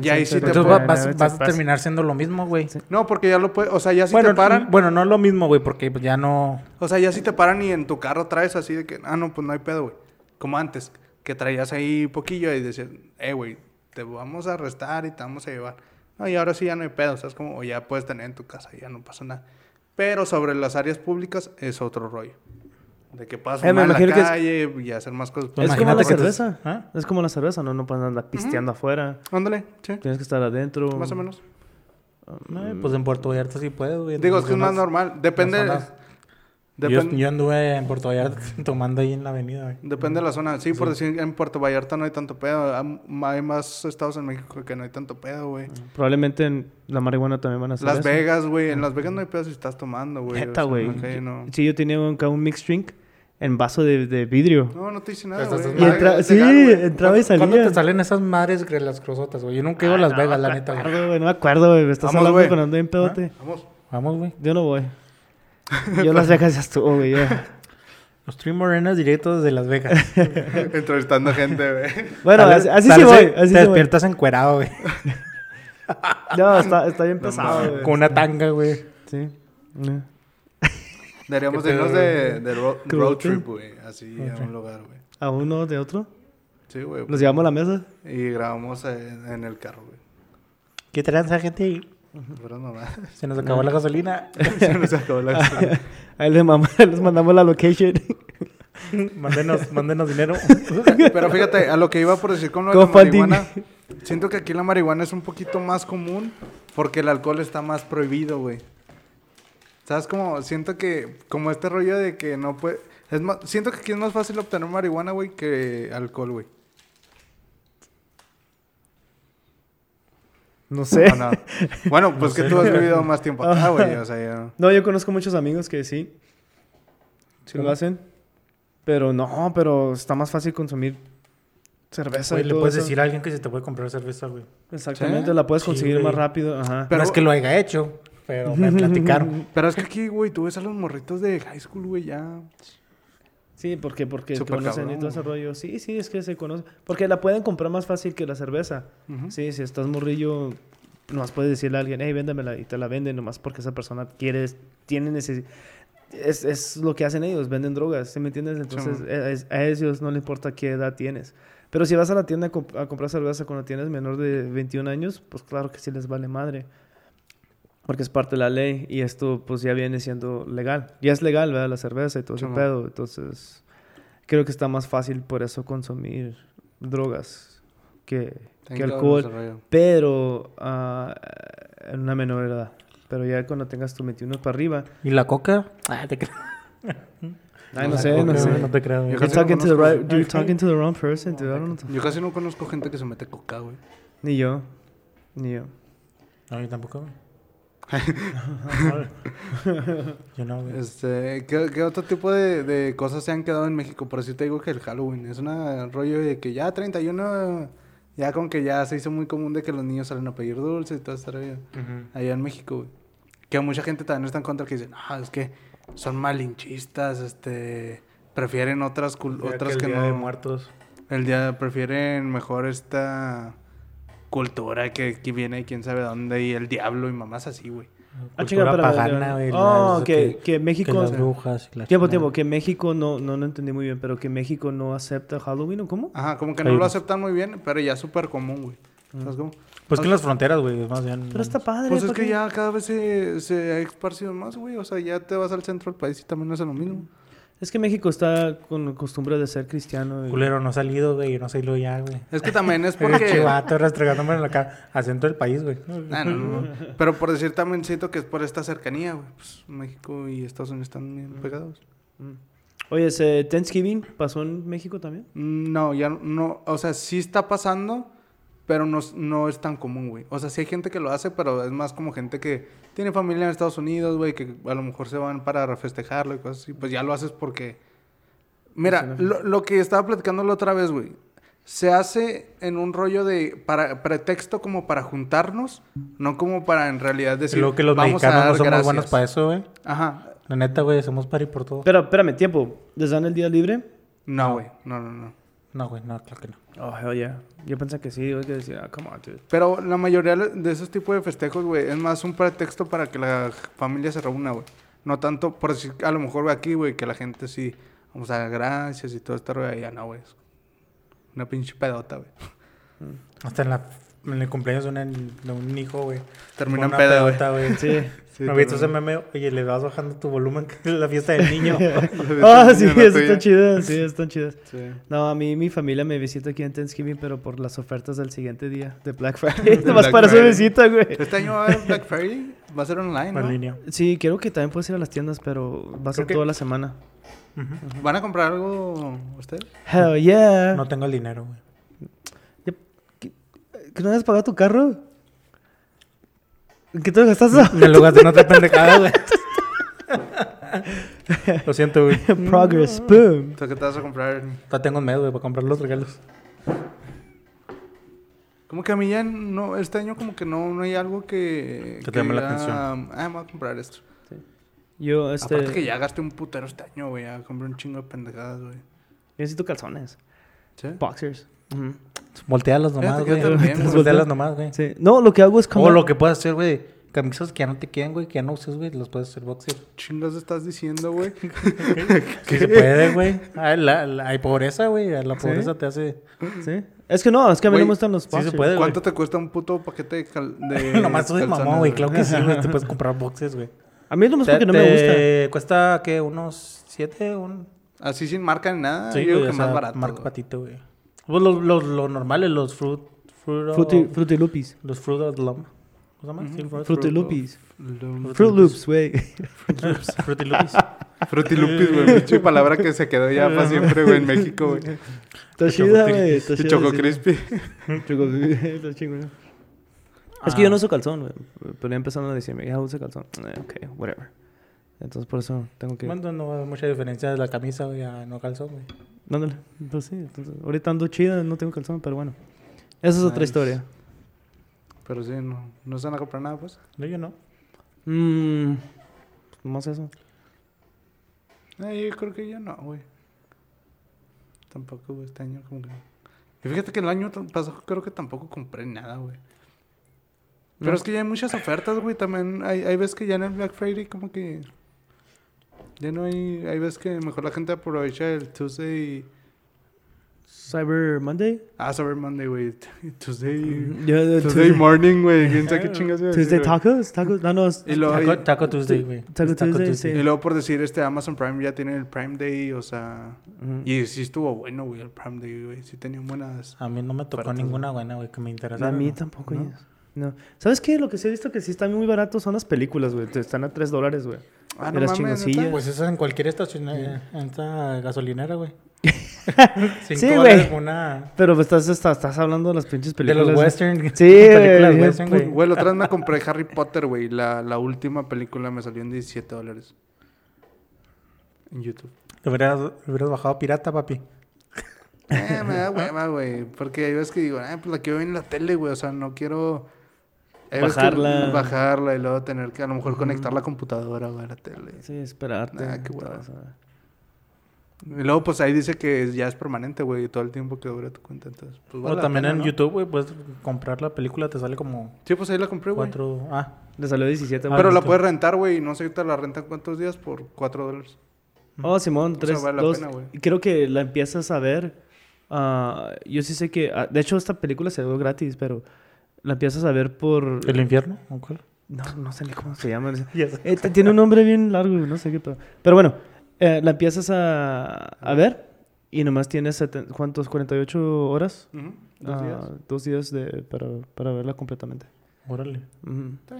Y ahí sí te Entonces va- vas, vas a terminar siendo lo mismo, güey. No, porque ya lo puede, o sea, ya si bueno, te paran, bueno, no lo mismo, güey, porque pues, ya no... o sea, ya si te paran y en tu carro traes así de que, ah, no, pues no hay pedo, güey. Como antes, que traías ahí poquillo y decías, eh, güey, te vamos a arrestar y te vamos a llevar. No, y ahora sí ya no hay pedo, o sea, es como, o ya puedes tener en tu casa, ya no pasa nada. Pero sobre las áreas públicas es otro rollo. De que puedas Eh, me fumar en la imagino que es- calle y hacer más cosas. Es como la que te- cerveza. ¿Ah? Es como la cerveza, ¿no? No puedes andar pisteando afuera. Ándale, sí, Tienes que estar adentro. más o menos. Eh, pues en Puerto Vallarta sí puedes, güey. Digo, es que es más normal. Depende, Yo, depende, yo anduve en Puerto Vallarta tomando ahí en la avenida, güey. depende de la zona. Sí, por decir, en Puerto Vallarta no hay tanto pedo. Hay más estados en México que no hay tanto pedo, güey. Probablemente en la marihuana también van a hacer Las eso. Vegas, güey. En Las Vegas no hay pedo si estás tomando, güey. o Neta, sea, güey. no. Sí, yo tenía un, un mixed drink en vaso de, de vidrio. No, no te dice nada, Pero güey. estás Y mal. entra- Es sí, legal, entraba y ¿Cuándo salía. te salen esas madres las crosotas, güey? Yo nunca he ido a Las Vegas, la neta, No me güey. acuerdo, güey. No me acuerdo, güey. Me estás Vamos, hablando güey. cuando ando en pedote. Vamos. Vamos, güey. Yo no voy. Yo Las Vegas ya estuvo, güey. ya. Los Three Morenas directos de Las Vegas. Entrevistando gente, güey. Bueno, así, así sí voy. Así Te sí voy. despiertas encuerado, güey. No, está, está bien pesado, güey. Con una tanga, güey. Sí. Deberíamos ¿Qué irnos de, de ro- ¿Qué road trip, güey. Así a un lugar, güey. ¿A uno de otro? Sí, güey. ¿Los llevamos a la mesa? Y grabamos en, en el carro, güey. ¿Qué tranza, gente? Pero. Se nos acabó la gasolina. Se nos acabó la Ahí les, les mandamos la location. mándenos, mándenos dinero. Pero fíjate, a lo que iba por decir con lo de la marihuana, siento que aquí la marihuana es un poquito más común porque el alcohol está más prohibido, güey. ¿Sabes cómo? Siento que, como este rollo de que no puede... Es más, siento que aquí es más fácil obtener marihuana, güey, que alcohol, güey. No sé. ¿O no? Bueno, pues que tú has vivido más tiempo acá, güey. O sea, ya... No, yo conozco muchos amigos que sí. Sí lo hacen. Pero no, pero está más fácil consumir cerveza Güey, y le todo puedes eso. decir a alguien que se te puede comprar cerveza, güey. Exactamente, ¿Sí? la puedes conseguir más rápido. Ajá. Pero- no es que lo haya hecho, pero me platicaron. Pero es que aquí, güey, tú ves a los morritos de high school, güey, ya... Sí, porque, porque conocen y cabrón, todo ese rollo. Sí, sí, es que se conoce. Porque la pueden comprar más fácil que la cerveza. Ujú. Sí, si estás morrillo, nomás puedes decirle a alguien, hey, véndamela y te la venden nomás porque esa persona quiere, tiene necesidad. es, es lo que hacen ellos, venden drogas, ¿sí me entiendes? Entonces Simón. a, es- a ellos no les importa qué edad tienes. Pero si vas a la tienda a, comp- a comprar cerveza cuando tienes menor de 21 años, pues claro que sí les vale madre. Porque es parte de la ley y esto pues ya viene siendo legal. Ya es legal, ¿verdad? La cerveza y todo ese pedo. Entonces creo que está más fácil por eso consumir drogas que, alcohol. Pero ah, en una menor edad. Pero ya cuando tengas tu 21 para arriba. ¿Y la coca? Ah, te creo. Ay, no sé, coca, no sé. No te creo, güey. Yo You're casi no talking to the conozco- right, you're talking to the wrong person, dude. I don't know. Yo casi no conozco gente que se mete coca, güey. Ni yo. Ni yo. No, yo tampoco, güey. Yo no, güey. Este, ¿qué, qué otro tipo de, de cosas se han quedado en México? Por eso te digo que el Halloween es un rollo de que ya 31, ya como que ya se hizo muy común de que los niños salen a pedir dulces y todo ese rollo. Allá en México, güey. Que mucha gente también está en contra que dicen, ah, es que son malinchistas, este, prefieren otras, otras el que, Día no. de muertos. El día, prefieren mejor esta cultura que, que viene de quién sabe dónde y el diablo y mamás así, güey. Ah, pero- pagana, güey. Oh, las- que, que que México. las brujas y la Tiempo, tiempo. Que México no, no lo entendí muy bien, pero que México no acepta Halloween o cómo? Ajá, como que Ahí no lo aceptan muy bien, pero ya es súper común, güey. ¿Sabes cómo? Pues que en las fronteras, güey, más bien. Pero está padre. Pues es ¿para que ya cada vez se, se ha esparcido más, güey. O sea, ya te vas al centro del país y también hace lo mismo. Es que México está con costumbre de ser cristiano. y- Culero, no ha salido, güey, no salido ya, güey. Es que también es Porque... Chivato restregándome en la cara. Acento del país, güey. Ah, no, no, no. Pero por decir también siento que es por esta cercanía, güey. Pues México y Estados Unidos están bien pegados. Oye, ese Thanksgiving pasó en México también. No, ya no... O sea, sí está pasando, pero no, es- no es tan común, güey. O sea, sí hay gente que lo hace, pero es más como gente que tiene familia en Estados Unidos, güey, que a lo mejor se van para festejarlo y cosas así. Pues ya lo haces porque... Mira, lo, lo que estaba platicando la otra vez, güey. Se hace en un rollo de para pretexto como para juntarnos, no como para en realidad decir Lo que los vamos a mexicanos dar no somos gracias". buenos para eso, güey. Ajá. La neta, güey, hacemos pari por todo. Pero espérame, tiempo. ¿Les dan el día libre? No, güey. No, no, no. No, güey, no, claro que no. Oh, hell yeah. Yo pensé que sí. Yo que decía, ah, come on, dude. Pero la mayoría de esos tipos de festejos, güey, es más un pretexto para que la familia se reúna, güey. No tanto por decir, a lo mejor güey, aquí, güey, que la gente sí, vamos a dar gracias y todo esto, güey, ya no, güey. es Una pinche pedota, güey. Hasta en, la, en el cumpleaños de, una- de un hijo, güey. Termina en Una pedota, güey. Sí. Sí, ¿No viste ese meme? Oye, le vas bajando tu volumen que es la fiesta del niño. Ah, sí, tuya. están chidas. Sí, están chidas. Sí. No, a mí mi familia me visita aquí en Thanksgiving, pero por las ofertas del siguiente día de Black Friday. Nomás para su visita, güey. Este año va a haber Black Friday, va a ser online, en ¿no? línea. Sí, quiero que también puedes ir a las tiendas, pero va a ser que- toda la semana. ¿Van a comprar algo ustedes? Hell yeah. No tengo el dinero, güey. ¿Que no has pagado tu carro? ¿En qué te lo gastaste? Me lo gasté en otra pendejada, güey. Lo siento, güey. Progress, boom. Sea, ¿qué te vas a comprar? Todavía tengo miedo, güey, para comprar los regalos. Como que a mí ya no, este año como que no, no hay algo que... Que te llame la atención. Ah, me voy a comprar esto. Yo, este... Aparte que ya gasté un putero este año, güey. Ya compré un chingo de pendejadas, güey. Necesito calzones. ¿Sí? Boxers. Ujú. Voltealas nomás, que güey. Voltealas nomás, güey. Sí. No, lo que hago es como... O lo que puedes hacer, güey. Camisas que ya no te quedan, güey, que ya no uses, güey, los puedes hacer boxer. Chingas estás diciendo, güey. Sí se puede, güey. Ah, la- la- hay pobreza, güey. La pobreza te hace... Sí. Es que no, es que a mí no me gustan los sí se boxers. puede, güey. ¿Cuánto te cuesta un puto paquete de, cal de Nomás tú de calzones, mamón, güey. Claro que sí, güey. Te puedes comprar boxes, güey. A mí es lo más porque no me gusta. cuesta, ¿qué? ¿Unos siete? Un... Así sin marca ni nada. Sí, yo güey, que más barato. Marca güey. patito, güey. Pues los, los, los normales, los fruit... fruit Fruity, Fruity Loopies. Los fruit of the loom. ¿Cómo se llama? Fruity Fruit Loopies. Lo- Fruit Loops, güey. Fruity Loops. Frutilupis, güey. Pinche palabra que se quedó ya para siempre, güey, en México, güey. Está chida, güey. Está Y chida, Choco. Crispy. Choco Está chingón. Es que yo no uso calzón, güey. Pero ya empezaron a decirme, ya usa calzón. Eh, ok, whatever. Entonces por eso tengo que... Bueno, no hay mucha diferencia de la camisa, güey, a no calzón, güey. Dándole. Pues sí, entonces, ahorita ando chida, no tengo calzón, pero bueno. Esa es otra historia. Pero sí, no, no se van a comprar nada, pues. No, yo no. Mmm... Más eso. Eh, yo creo que ya no, güey. Tampoco, güey, este año como que... Y fíjate que el año pasado creo que tampoco compré nada, güey. Pero No. es que ya hay muchas ofertas, güey. También hay, hay veces que ya en el Black Friday como que... Ya no hay... Hay veces que mejor la gente aprovecha el Tuesday... Cyber Monday. Ah, Cyber Monday, güey. Tuesday... Yeah, Tuesday morning, güey. ¿Quién sabe qué chingas iba a decir, Tuesday tacos, tacos. No, no. Y luego, Taco, y- Taco Tuesday, güey. Taco Es Tuesday, sí. y luego por decir, este Amazon Prime ya tiene el Prime Day, o sea... Y sí estuvo bueno, güey, el Prime Day, güey. Sí tenían buenas... A mí no me tocó ninguna buena, güey, que me interesara. A mí tampoco. ¿No? ya. No. ¿Sabes qué? Lo que sí he visto que sí están muy baratos son las películas, güey. Te Están a 3 dólares, güey. Ah, De las chingosillas. Pues eso en cualquier estación, eh, en esta gasolinera, güey. Sí, güey. Una... Pero pues, estás, estás, estás hablando de las pinches De películas. los western. Sí, películas güey, western, güey. Güey, la otra vez me compré Harry Potter, güey. La, la última película me salió en 17 dólares. En YouTube. Te hubieras, hubieras bajado pirata, papi. Eh, me da hueva, güey. Porque hay veces que digo, ah, pues la quiero ver en la tele, güey. O sea, no quiero... Bajarla. Bajarla y luego tener que a lo mejor conectar la computadora, a la tele. Sí, esperarte. Ah, qué hueva. Y luego, pues ahí dice que ya es permanente, güey. Todo el tiempo que dura tu cuenta. Entonces, pues vale o también pena, en ¿no? YouTube, güey, puedes comprar la película, te sale como Sí, pues ahí la compré, güey. cuatro... Ah, Le salió 17. Ah, Pero la puedes rentar, güey. y No sé, ahorita la rentan cuántos días por 4 dólares. Oh, Simón, sea, 3, vale la 2. pena, güey. Creo que la empiezas a ver. ah, yo sí sé que. ah, de hecho, esta película se ve gratis, pero la empiezas a ver por. ¿El infierno? ¿O cuál? No, no sé ni cómo se llama. Eh, tiene un nombre bien largo, no sé qué. Pero, pero bueno, eh, la empiezas a, a ver y nomás tienes. seten- ¿Cuántos? ¿48 horas? Ujú, Dos Ah, días. dos días de, para, para verla completamente. Órale.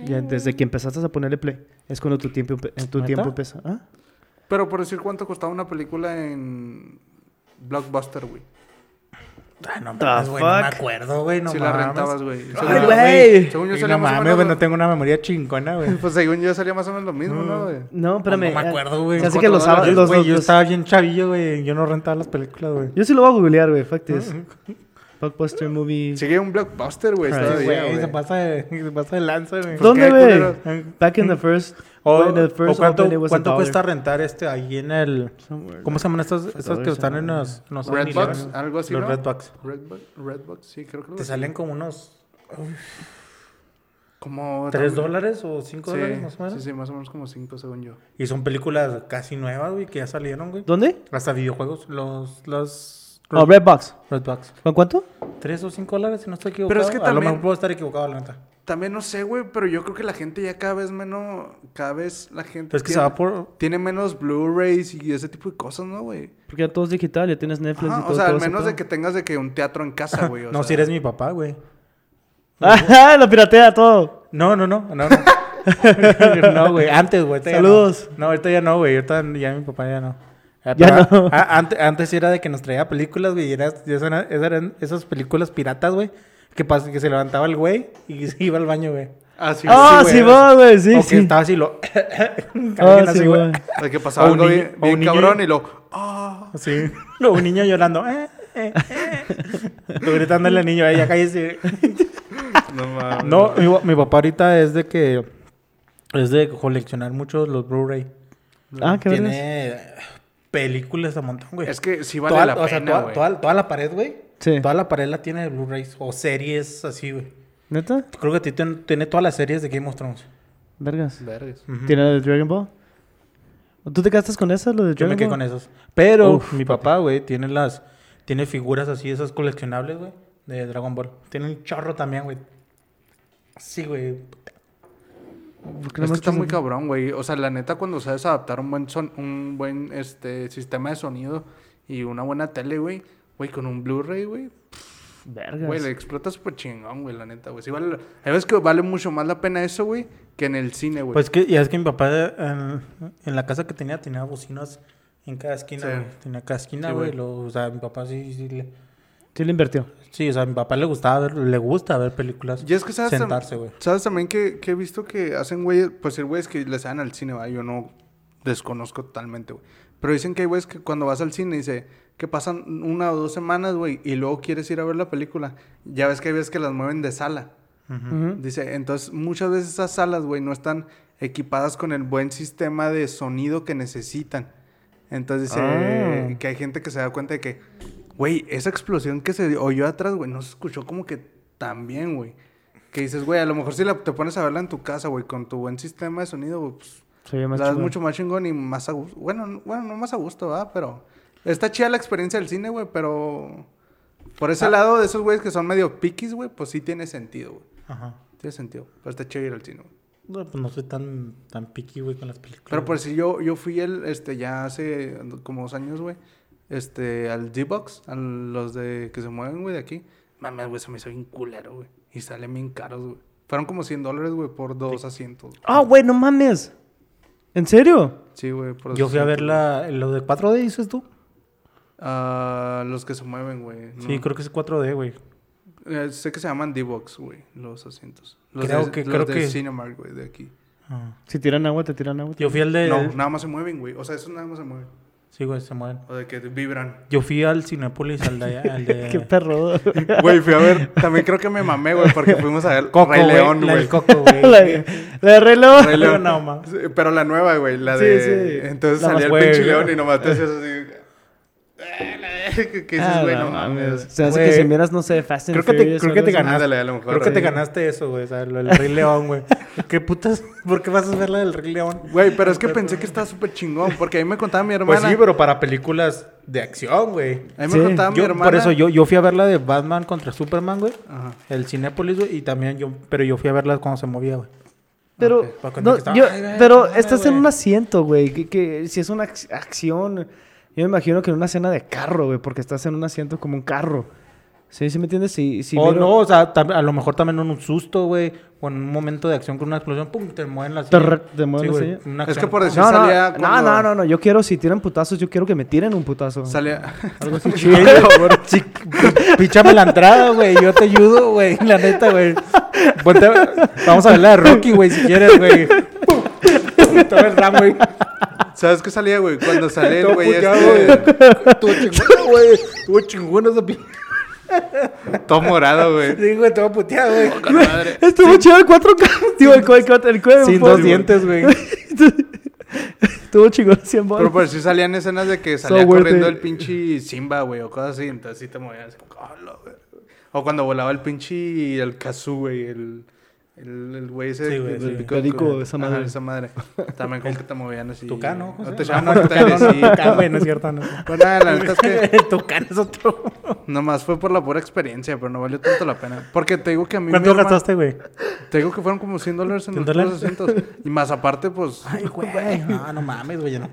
Ya desde que empezaste a ponerle play, es cuando tu tiempo, en tu tiempo empieza. ¿Ah? Pero por decir cuánto costaba una película en Blockbuster, güey. Ah, no mames, güey, no me acuerdo, güey, no si la mames. rentabas, güey. Ay, Según yo- güey. Según yo Y salía no más o mames, menos güey, no tengo una memoria chingona, güey. Pues según yo salía más o menos lo mismo, ¿no, güey? No, espérame. No me eh, acuerdo, güey. ¿Cuánto que los sábados. Yo, Los, güey, los- yo estaba bien chavillo, güey. Yo no rentaba las películas, güey. Yo sí lo voy a googlear, güey. Fact is. Blockbuster movie. Sigue un Blockbuster, güey. Sí, se pasa de, se pasa de lanza, güey. Pues, ¿Dónde, qué güey? Back in the first. O, when the o first cuánto, opened, it was a cuánto cuesta rentar este ahí en el... Somewhere. ¿Cómo se llaman estas, estas que están en los... en los Redbox, 7-Eleven? algo así, Los ¿no? Redbox. Redbox, Redbox, sí, creo que lo Te salen como unos... como... ¿Tres también- dólares o cinco Sí, dólares más o menos? sí, sí, más o menos como 5 según yo. Y son películas casi nuevas, güey, que ya salieron, güey. ¿Dónde? Hasta videojuegos, los... los Oh, Redbox. Redbox. ¿Con cuánto? ¿Tres o cinco dólares si no estoy equivocado? Pero es que A lo también- mejor puedo estar equivocado, la neta. También no sé, güey, pero yo creo que la gente ya cada vez menos... Cada vez la gente... Pero es que se tiene, va por... tiene menos Blu-rays y ese tipo de cosas, ¿no, güey? Porque ya todo es digital, ya tienes Netflix Ajá, y todo. o sea, todo al menos de que tengas de que un teatro en casa, güey. No, sea. si eres mi papá, güey. ¡Ah! Lo piratea todo. No, no, no, no, no. no, güey, antes, güey. Saludos. No. no, ahorita ya no, güey. Ahorita ya mi papá ya no. Ya no. a- antes, antes era de que nos traía películas, güey. Y eran, esas eran esas películas piratas, güey. Que, pas- que se levantaba el güey y se iba al baño, güey. Ah, sí, Ah, güey, sí, va, güey, sí, o que sí. estaba así, lo... Ah, así, sí, güey. que pasaba O un algo niño- bien, o un bien niño- cabrón y lo... ¡Ah! Sí. Un niño llorando. Eh, eh, eh. Gritándole al niño, "Ey, ya cállese. No mames. No, mi, mi papá ahorita es de que... Es de coleccionar mucho los Blu-ray. Ah, qué vergas. Tiene películas a montón, güey. Es que sí vale toda, la o sea, pena, toda, güey. toda- toda la pared, güey. Sí. Toda la pared la tiene de Blu-rays o series así, güey. ¿Neta? Creo que ti- ten- tiene todas las series de Game of Thrones. Vergas. Vergas. ¿Tiene la de Dragon Ball? ¿Tú te gastas con esa, lo de Yo Dragon me quedé Ball? con esos. Pero Uf, mi papá, güey, tiene las... Tiene figuras así, esas coleccionables, güey. De Dragon Ball. Tiene un chorro también, güey. Sí, güey. ¿Por qué no Es que está muy cabrón, güey. O sea, la neta, cuando sabes adaptar un buen son, un buen este sistema de sonido y una buena tele, güey, güey, con un Blu-ray, güey, Vergas. güey, le explota súper chingón, güey, la neta, güey. Sí vale, hay veces que vale mucho más la pena eso, güey, que en el cine, güey. Pues que, y es que mi papá en, en la casa que tenía, tenía bocinas en cada esquina, Sí. güey. Tenía cada esquina, Sí, güey. lo- o sea, mi papá sí, sí le... Sí le invirtió. Sí, o sea, a mi papá le gustaba ver, le gusta ver películas. y es que sabes, sentarse, güey. sabes también que, que he visto que hacen, güey, pues hay güeyes que les dan al cine, ¿va? Yo no desconozco totalmente, güey. Pero dicen que hay güeyes que cuando vas al cine, dice, que pasan una o dos semanas, güey, y luego quieres ir a ver la película. Ya ves que hay veces que las mueven de sala. Dice, entonces muchas veces esas salas, güey, no están equipadas con el buen sistema de sonido que necesitan. Entonces dice Ah. que hay gente que se da cuenta de que, güey, esa explosión que se oyó atrás, güey, no se escuchó como que tan bien, güey. Que dices, güey, a lo mejor si la, te pones a verla en tu casa, güey, con tu buen sistema de sonido, güey, pues La es chingón. mucho más chingón y más a gusto. Bueno, n- bueno, no más a gusto, ¿verdad? Pero está chida la experiencia del cine, güey, pero por ese lado de esos güeyes que son medio piquis, güey, pues sí tiene sentido, güey. Ajá. Tiene sentido. Pero está chido ir al cine, güey. No, pues no soy tan, tan picky, güey, con las películas. Pero por si yo, yo fui el, este, ya hace como dos años, güey, este, al D-Box, a los de que se mueven, güey, de aquí. Mames, güey, se me hizo bien culero, güey. Y salen bien caros, güey. Fueron como 100 dólares, güey, por dos asientos. Ah, güey, no mames. ¿En serio? Sí, güey, Yo fui a ver la, lo de 4D, dices tú. Ah, los que se mueven, güey. Sí, creo que es 4D, güey. Eh, sé que se llaman D-Box, güey, los asientos. Los Creo de, que- los creo de que- Cinemark, güey, de aquí. Ah. Si tiran agua, te tiran agua. Yo fui al de... No, nada más se mueven, güey. O sea, esos nada más se mueven. Sí, güey, se mueven. O de que vibran. Yo fui al Cinépolis, al de... Al de... Qué perro. Güey, fui a ver. También creo que me mamé, güey, porque fuimos a ver Coco, Rey güey, León, la güey. del Coco, güey. la, de- la de reloj. Rey León. No. Sí, Pero la nueva, güey, la Sí, de... sí. Entonces La salía el pinche güey. león y nomás te hacías así... "Eh, la- ¿Qué dices, Ah, güey? no No mames. Se hace que si miras, no sé, Fast and Creo que te, Furious creo que te ganaste. Ándale, a lo mejor, creo que te sí. ganaste eso, güey. O sea, lo del Rey León, güey. ¿Qué putas? ¿Por qué vas a ver la del Rey León? Güey, pero es que pensé que estaba súper chingón, porque ahí me contaba mi hermana... Pues sí, pero para películas de acción, güey. Ahí me Sí. contaba mi hermana... por eso yo, yo fui a ver la de Batman contra Superman, güey. Ajá. El Cinépolis, güey. Y también yo... Pero yo fui a verla cuando se movía, güey. Pero, no, que estaba- yo- pero estás en un asiento, güey. Que, que si es una ac- acción, yo me imagino que en una escena de carro, güey, porque estás en un asiento como un carro. ¿Sí? ¿Sí me entiendes? Si, si o miro- no, o sea, tam- a lo mejor también en un susto, güey. O en un momento de acción con una explosión, pum, te mueven la Te te mueven la güey, silla. una Es que por decir No, no, salía no, cuando- no, no, no, yo quiero, si tiran putazos, yo quiero que me tiren un putazo. Salía... Algo así Sí, chido. sí, píchame la entrada, güey. Yo te ayudo, güey. La neta, güey. Ponte- Vamos a ver la de Rocky, güey, si quieres, güey. Todo el ram, güey. ¿Sabes qué salía, güey? Cuando sale el güey este... güey. Estuvo chingón, güey. Estuvo chingón esa pi- Todo morado, güey. Sí, güey, todo puteado, güey. Estuvo chido el 4K. Tío, el, cu- el, cu- el cuero. Sin pues, dos dientes, güey. Estuvo chingón 100 Pero bolas. por si salían escenas de que salía corriendo el pinche Simba, güey, o cosas así, entonces sí te movías. como, "Ah, la verga". O cuando volaba el pinche el Kazoo, güey, el el güey ese Sí, güey, sí. esa Ajá, madre. esa madre. También como que te movían así. Tucano, No José. te llaman no, Tucano, sí. no, güey, no es cierto, no. Pues nada, la neta es que El Tucano es otro. nomás fue por la pura experiencia, pero no valió tanto la pena. Porque te digo que a mí ¿Cuánto gastaste, güey? Te digo que fueron como 100 dólares en ¿100 los asientos. Y más aparte, pues... Ay, güey. No, no mames, güey. ya No,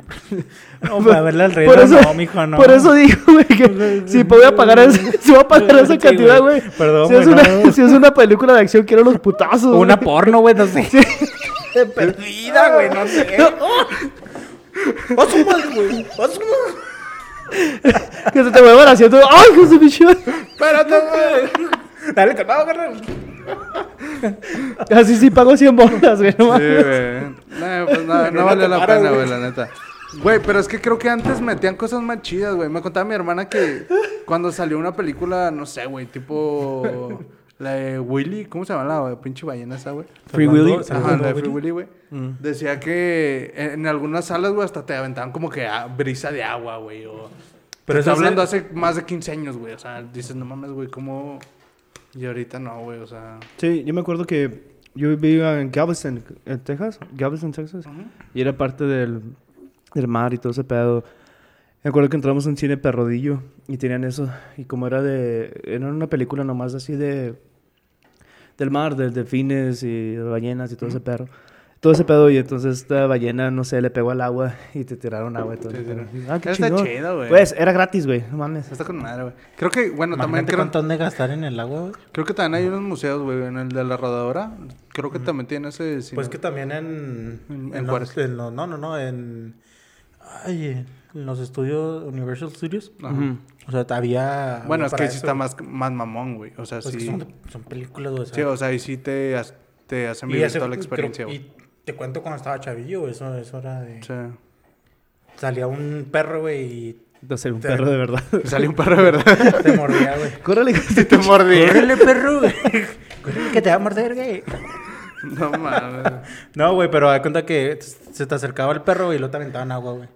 no para verle al rey. Por no, eso, no, mijo, no. por eso digo, güey, que si voy a pagar, ese- si voy a pagar esa cantidad, güey. Perdón, si, es güey, una, no. si es una película de acción, quiero los putazos. Una güey. porno, güey, no sé. Perdida, güey, no sé. ¡A su madre, güey! ¡A su madre! Que se te mueva el asiento. ¡Ay, José Michel! ¡Espérate, güey! Dale, calmado, carnal. Así sí pago 100 bolas, güey. no Sí, mames. güey. No, pues no, no valió la pena, güey. güey, la neta. Güey, pero es que creo que antes metían cosas más chidas, güey. Me contaba mi hermana que cuando salió una película, no sé, güey, tipo la de Willy, ¿cómo se llama la pinche ballena esa, güey? Free Willy. Ajá, la de Free Willy, güey. Decía que en, en algunas salas, güey, hasta te aventaban como que a- brisa de agua, güey. O... Pero está es de- hablando hace más de 15 años, güey. O sea, dices, no mames, güey, ¿cómo...? Y ahorita no, güey, o sea... Sí, yo me acuerdo que yo vivía en Galveston, en Texas. Galveston, Texas. Y era parte del, del mar y todo ese pedo. Me acuerdo que entramos un cine perrodillo y tenían eso. Y como era de... Era una película nomás así de... Del mar, de delfines y de ballenas y todo ese perro. Todo ese pedo. Y entonces esta ballena, no sé, le pegó al agua y te tiraron agua y todo. Sí. Ah, qué Está chingón. chido, güey. Pues, era gratis, güey. No mames. Está con madre, güey. Creo que, bueno, también creo, cuánto han de gastar en el agua, güey. creo que también hay unos museos, güey. En el de la rodadora. Creo que también tiene ese. Pues que también en... En- En, en los, Juárez. en los- No, no, no, en... Ay, en los estudios... Universal Studios. Ajá. O sea, había... Bueno, es que sí eso, está más, más mamón, güey. O sea, Pues que sí. son, son películas, güey. o sea, Sí, o sea, y sí te, has- te hacen vivir toda la creo- experiencia, güey. Y te cuento cuando estaba chavillo, eso, eso era de... Sí. Salía un perro, güey, y De ser un Te- perro de verdad. Salió un perro de verdad. te mordía, güey. Córrele. Sí te mordí. ¡Córrele, perro! güey! ¡Córrele, que te va a morder, güey! No mames. No, güey, pero da cuenta que se te acercaba el perro y lo te aventaban agua, güey.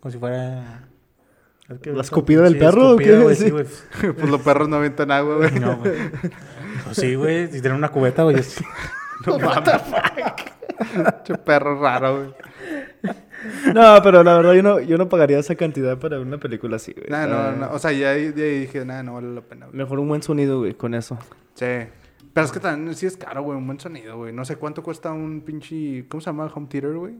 Como si fuera... es que- ¿La escupida del sí, perro o qué? güey, Sí. sí, güey. Pues los perros no avientan agua, güey. No, güey. Pues sí, güey, si tienen una cubeta, güey. es- Che perro raro, güey. No, pero la verdad yo no, yo no pagaría esa cantidad para una película así, güey. Nah, Ah, no, no. O sea, ya dije, nada, no vale la pena, güey. Mejor un buen sonido, güey, con eso. Sí. Pero es que también sí es caro, güey, un buen sonido, güey. No sé cuánto cuesta un pinche. ¿Cómo se llama? Home theater, güey.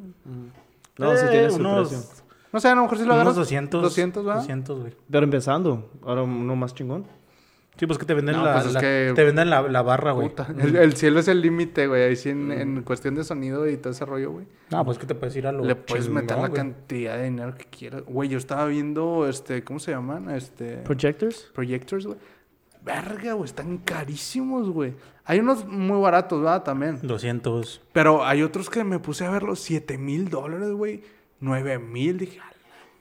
No, sí Eh, tiene su unos- precio. No sé, a lo mejor sí lo Unos agarras. 200. 200, ¿va? 200, güey. Pero empezando, ahora uno más chingón. Sí, pues que te venden No, la, pues es la- que- te venden la, la barra, güey. Puta. El, el cielo es el límite, güey. Ahí sí, en, en cuestión de sonido y todo ese rollo, güey. No, pues que te puedes ir a lo Le puedes meter la güey. cantidad de dinero que quieras. Güey, yo estaba viendo, este, ¿cómo se llaman? Este... ¿Projectors? Projectors, güey. Verga, güey, están carísimos, güey. Hay unos muy baratos, ¿verdad? También. 200. Pero hay otros que me puse a ver los 7 mil dólares, güey. 9 mil. Dije, a la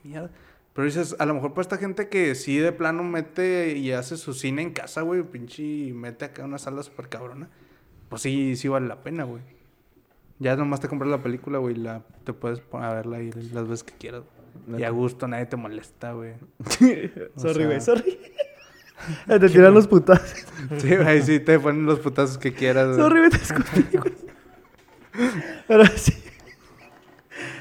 mierda. Pero dices, a lo mejor para esta gente que sí de plano mete y hace su cine en casa, güey, pinche, y mete acá una sala súper cabrona. Pues sí, sí vale la pena, güey. Ya nomás te compras la película, güey, y la, te puedes poner a verla ahí las veces que quieras. güey. Y a gusto, nadie te molesta, güey. sorry, güey, sorry. te tiran los putazos. Sí, güey, sí, te ponen los putazos que quieras, güey. Sorry, güey, te escupí, güey. Pero sí.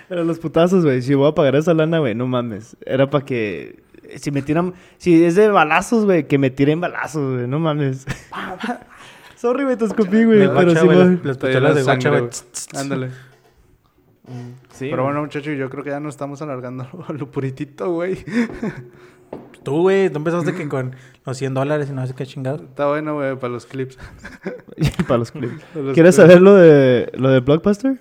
Pero los putazos, güey. Si voy a pagar esa lana, güey, no mames. Era para que. Si me tiran. Si es de balazos, güey, que me tiren balazos, güey. No mames. Sorry, güey, te escupí, güey. Pero sí, güey, las- pistolas de sangre, guacha, güey. Ándale. Sí, Pero bueno, muchachos, yo creo que ya nos estamos alargando lo puritito, güey. Tú, güey, tú empezaste que con los 100 dólares y no sé qué chingado. Está bueno, güey, para los clips. para los clips. ¿Quieres saber lo de, lo de Blockbuster?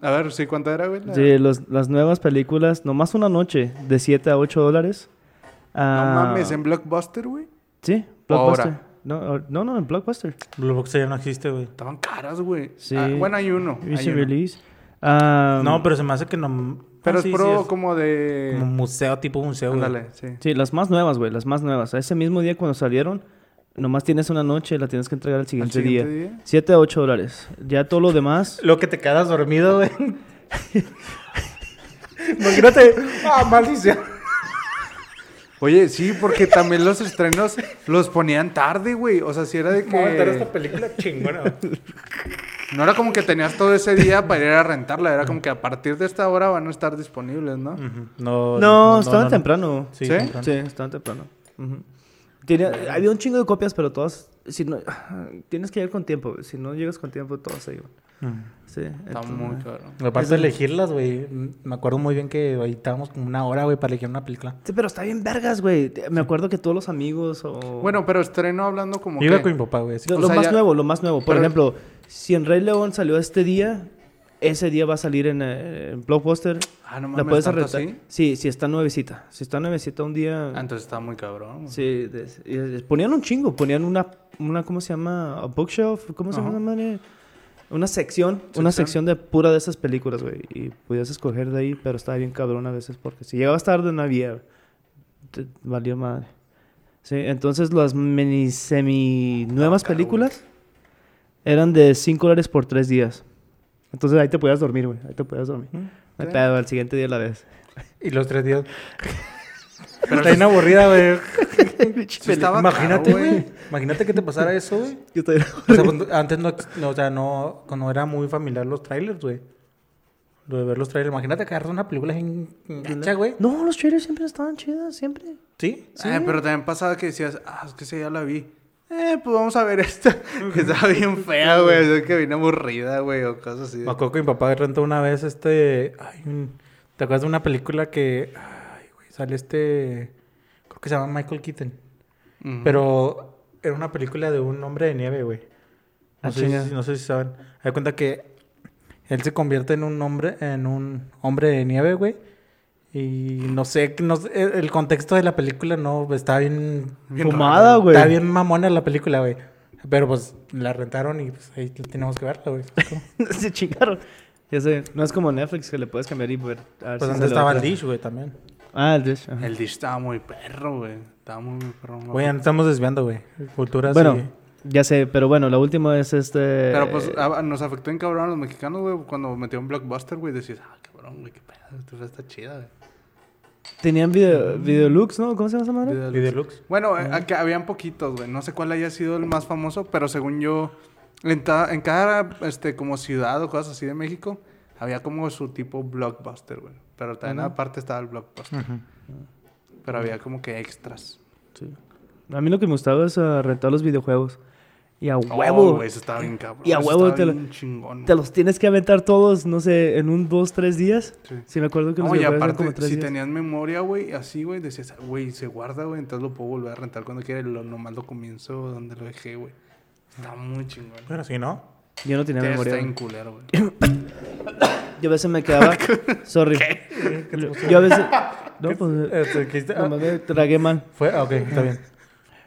A ver, ¿sí cuánto era, güey? La- Sí, los- las nuevas películas, nomás una noche, de 7 a 8 dólares. No Ah, mames, en Blockbuster, güey. Sí, ¿O ahora? Blockbuster. No, no, no, en Blockbuster. Blockbuster ya no existe, güey. Estaban caras, güey. Sí. Ah, bueno, hay uno. hay Recent uno. release. Ah, No, pero se me hace que no... Pero Ah, es pro sí, es como de... Como museo, tipo museo, güey. Ándale, sí. Sí, las más nuevas, güey, las más nuevas. Ese mismo día cuando salieron, nomás tienes una noche, la tienes que entregar al ¿Al siguiente, siguiente día. día? 7 a 8 dólares. Ya todo lo demás... Lo que te quedas dormido, güey. Imagínate. Ah, maldición. Oye, sí, porque también los estrenos los ponían tarde, güey. O sea, si era de Vamos a aventar esta que... película chingona. No era como que tenías todo ese día para ir a rentarla. Era como que a partir de esta hora van a estar disponibles, ¿no? Ujú. No, No, estaban temprano. Sí, ¿Sí? temprano. Sí, estaban temprano. Ujú. Había un chingo de copias, pero todas... Si no, tienes que ir con tiempo. güey. Si no llegas con tiempo, todas se iban. Sí, Está entonces- muy cabrón. Aparte de elegirlas, güey. Me acuerdo muy bien que ahí estábamos como una hora, güey, para elegir una película. Sí, pero está bien vergas, güey. Me acuerdo que todos los amigos o... Bueno, pero estreno hablando como Yo iba que... con mi papá, güey. Lo, o lo sea, más ya- nuevo, lo más nuevo. Por Pero- ejemplo, si en Rey León salió este día, ese día va a salir en, eh, en Blockbuster. Ah, no La mames, puedes ¿tanto así? Sí, si está nuevecita. Si está nuevecita un día... Ah, entonces está muy cabrón. Sí, des- y des- ponían un chingo. Ponían una, una ¿cómo se llama? A bookshelf. ¿Cómo se Ajá. llama, madre? Una sección, una Sección. de pura de esas películas, güey. Y podías escoger de ahí, pero estaba bien cabrón a veces porque si llegabas tarde no había. Te valió madre. Sí, entonces las mini semi nuevas caro, películas eran de 5 dólares por 3 días. Entonces ahí te podías dormir, güey. Ahí te podías dormir. No hay Sí. pedo, al siguiente día la ves. Y los tres días. Pero está bien aburrida, güey. Sí Imagínate, güey. Imagínate que te pasara eso, güey. Yo estoy- O sea, cuando- antes no, no, o sea, no, cuando era muy familiar los trailers, güey. Lo de ver los trailers. Imagínate que agarras una película en gacha, güey. No, los trailers siempre estaban chidas, siempre. ¿Sí? Ah, pero también pasaba que decías, ah, es que esa ya la vi. Eh, pues vamos a ver esta. que estaba bien fea, güey. Que vine aburrida, güey, o cosas así. Me acuerdo que mi papá rentó una vez este... ay, un- ¿Te acuerdas de una película que... Ay, güey, sale este... Creo que se llama Michael Keaton. Pero era una película de un hombre de nieve, güey. Ah, No, sé chinga. si, no sé si saben. Hay cuenta que él se convierte en un hombre, en un hombre de nieve, güey. Y no sé, no sé, el el contexto de la película no está bien, Bien Fumada, güey. está bien mamona la película, güey. Pero pues la rentaron y pues ahí tenemos que verla, güey. Se chingaron. Ya sé, no es como Netflix que le puedes cambiar y ver. a ver Pues si antes estaba el. Dish, güey, también. Ah, el Dish. ajá. El dish estaba muy perro, güey. Estaba muy, perro. Güey, estamos desviando, güey. Culturas Bueno, y- ya sé, pero bueno, la última es este. Pero pues a- nos afectó en cabrón a los mexicanos, güey. Cuando metió un blockbuster, güey, decías, ah, cabrón, güey, qué pedo. Esto está chida, güey. Tenían video, Videolux, ¿no? ¿Cómo se llama esa madre? Videolux. Bueno, eh, que habían poquitos, güey. No sé cuál haya sido el más famoso, pero según yo, En, ta- en cada, este, como ciudad o cosas así de México, había como su tipo blockbuster, güey. Pero también aparte estaba el blockbuster. Pero había como que extras. Sí. A mí lo que me gustaba es ah, rentar los videojuegos. Y a Oh, huevo. güey, eso estaba bien cabrón. Y a huevo te lo- chingón. te los tienes que aventar todos, no sé, en un, dos, tres días. Sí. Sí, me acuerdo que los No, y videojuegos eran aparte, como tres si días. tenías memoria, güey, así, güey, decías, "Ah, güey, se guarda, güey, entonces lo puedo volver a rentar cuando quiera. y Lo, nomás lo comienzo donde lo dejé, güey. Está muy chingón. Pero si no. Yo no tenía memoria. está en culero, güey. Yo a veces me quedaba. Sorry. Yo, yo a veces. No, pues. Este, tragué mal. Fue, ah, ok, está bien.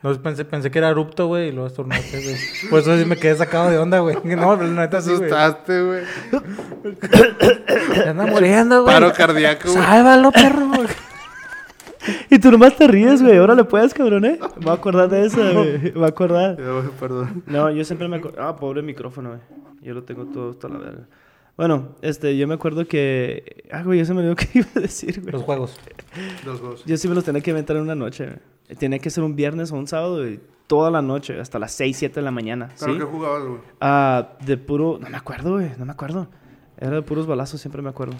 No, pensé, pensé que era erupto, güey, y luego estornudaste, güey. Por eso sí me quedé sacado de onda, güey. No, pero la Te neta sí, güey. asustaste, güey. Se anda muriendo, güey. Paro cardíaco, güey. Sálvalo, perro. güey. Y tú nomás te ríes, güey. Ahora le puedes, cabrón, ¿eh? Me voy a acordar de eso, güey. Me voy a acordar. Perdón. No, yo siempre me acuerdo. Ah, pobre micrófono, güey. Yo lo tengo todo hasta la verga. Bueno, este, yo me acuerdo que. Ah, güey, ya se me olvidó qué iba a decir, güey. Los juegos. Los dos. Yo sí me los tenía que inventar en una noche, güey. Tenía que ser un viernes o un sábado y toda la noche, hasta las 6, 7 de la mañana. ¿Pero ¿sí? qué jugabas, güey? Ah, de puro. No me acuerdo, güey. No me acuerdo. Era de puros balazos, siempre me acuerdo.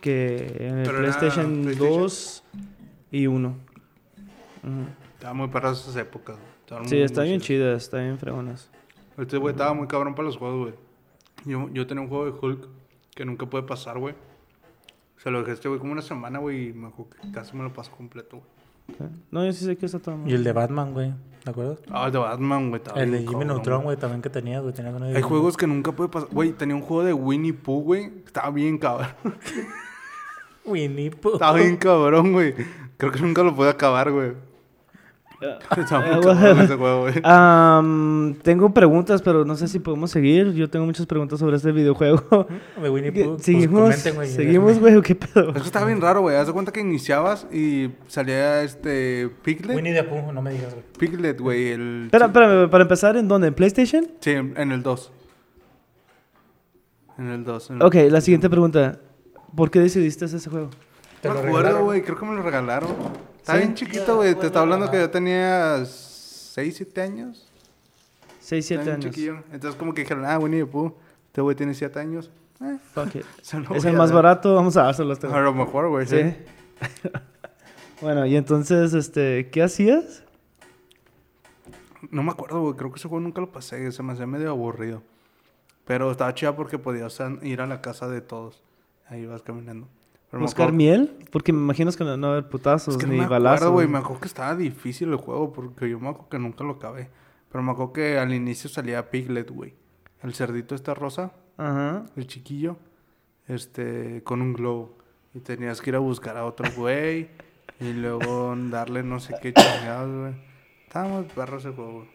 Que en el PlayStation, PlayStation. 2 y 1. Estaba muy perras esas épocas, güey. Sí, muy, está muy bien chidas. chidas, está bien fregonas. Este güey estaba muy cabrón para los juegos, güey. Yo, yo tenía un juego de Hulk que nunca puede pasar, güey. Se lo dejé a este güey como una semana, güey, y me acuerdo que casi me lo pasó completo, güey. No, yo sí sé que está todo mal. Y el de Batman, güey. ¿Te acuerdas? Ah, el de Batman, güey. El de Jimmy Neutron, güey, también que tenía, güey. Tenía de- Hay juegos que nunca puede pasar. Güey, tenía un juego de Winnie Pooh, güey. Estaba bien cabrón. Winnie Pooh. Estaba bien cabrón, güey. Creo que nunca lo pude acabar, güey. Tengo preguntas, pero no sé si podemos seguir. Yo tengo muchas preguntas sobre este videojuego. De Winnie Pooh. Pues seguimos, güey, seguimos, déjame. güey, ¿o qué pedo? Es que estaba bien raro, güey. Haz de cuenta que iniciabas y salía este Piglet. Winnie the Pooh, no me digas, güey. Piglet, güey. El... Espera, espérame, para empezar, ¿en dónde? ¿En PlayStation? Sí, en en el 2. En el 2. Ok, la siguiente pregunta. ¿Por qué decidiste hacer ese juego? Te No lo me acuerdo, güey. Creo que me lo regalaron. Está ¿Sí? bien chiquito, güey. Te estaba hablando que yo tenía 6, 7 años. 6, 7 Estaba bien años. chiquillo. Entonces, como que dijeron, ah, Winnie the Pooh. Este güey tiene 7 años. Eh, Fuck it. Es el más dar. barato, vamos a dárselo a este A lo mejor, güey. Sí. Sí. bueno, y entonces, este, ¿qué hacías? No me acuerdo, güey. Creo que ese juego nunca lo pasé. Se me hacía medio aburrido. Pero estaba chida porque podías ir a la casa de todos. Ahí vas caminando. Pero ¿Buscar acuerdo- miel? Porque me imagino que no, no va a haber putazos Es que no ni me balazos. acuerdo, güey. Me acuerdo que estaba difícil el juego porque yo me acuerdo que nunca lo acabé. Pero me acuerdo que al inicio salía Piglet, güey. El cerdito este rosa, Ajá. el chiquillo, este, con un globo. Y tenías que ir a buscar a otro güey y luego darle no sé qué chingados, güey. Estaba muy perro ese juego, güey.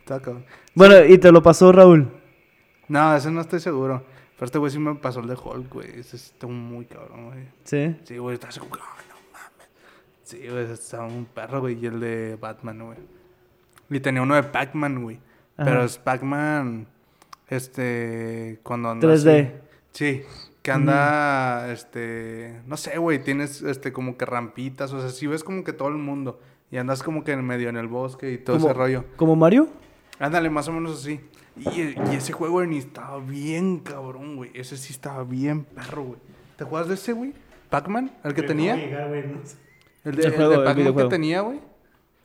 Estaba cabrón. Bueno, y te lo pasó Raúl. No, ese no estoy seguro. Pero este güey sí me pasó el de Hulk, güey. Ese está muy cabrón, güey. Sí. Sí, güey, está así como, que, "Ay, no mames. Sí, güey, estaba un perro, güey, y el de Batman, güey. Y tenía uno de Pac-Man, güey. Pero es Pac-Man, este, cuando anda 3D. así. Sí, que anda, este, no sé, güey, tienes, este, como que rampitas, o sea, si ves como que todo el mundo. Y andas como que en medio en el bosque y todo ¿Como- ese rollo. ¿Como Mario? Ándale, más o menos así. Y, y ese juego ni estaba bien cabrón, güey. Ese sí estaba bien perro, güey. ¿Te acuerdas de ese, güey? ¿Pac-Man? ¿El que tenía? El de, El el juego, de el Pac-Man que tenía, güey.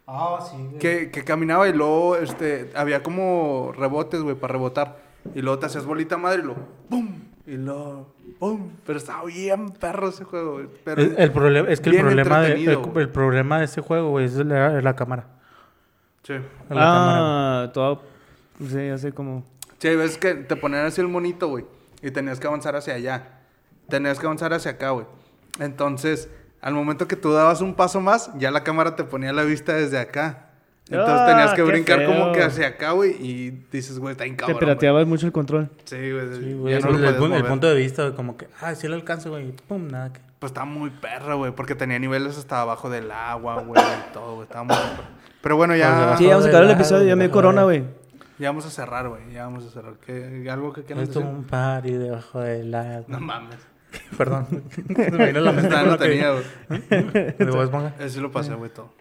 Ah, sí, güey. Que, que caminaba y luego este, había como rebotes, güey, para rebotar. Y luego te hacías bolita madre y luego ¡pum! Y luego ¡pum! Pero estaba bien perro ese juego, güey. Pero El, el problema, es que el problema, de, el, problema de ese juego, güey, es la, cámara. Sí. La cámara, Todo. Sí, así como. Sí, ves que te ponían así el monito, güey. Y tenías que avanzar hacia allá. Tenías que avanzar hacia acá, güey. Entonces, al momento que tú dabas un paso más, ya la cámara te ponía la vista desde acá. Entonces Ah, tenías que brincar como que hacia acá, güey. Y dices, güey, está Te incabrón. pirateabas mucho el control. Sí, güey. Sí, ya güey. no el, punto de vista, güey, como que, ah, sí lo alcanzo, güey. Pum, nada que. Pues estaba muy perra, güey. Porque tenía niveles hasta abajo del agua, güey. y todo, güey. Estaba muy perro. Pero bueno, ya, Pues, Sí, vamos a acabar el episodio. Ya me corona, güey. Ya vamos a cerrar, güey. Ya vamos a cerrar. ¿Qué, ¿Algo que quieras decir? un party debajo del agua. No mames. Perdón. Me vino la mente no tenía, güey. ¿De Bob Esponja? Ese lo pasé, güey, todo.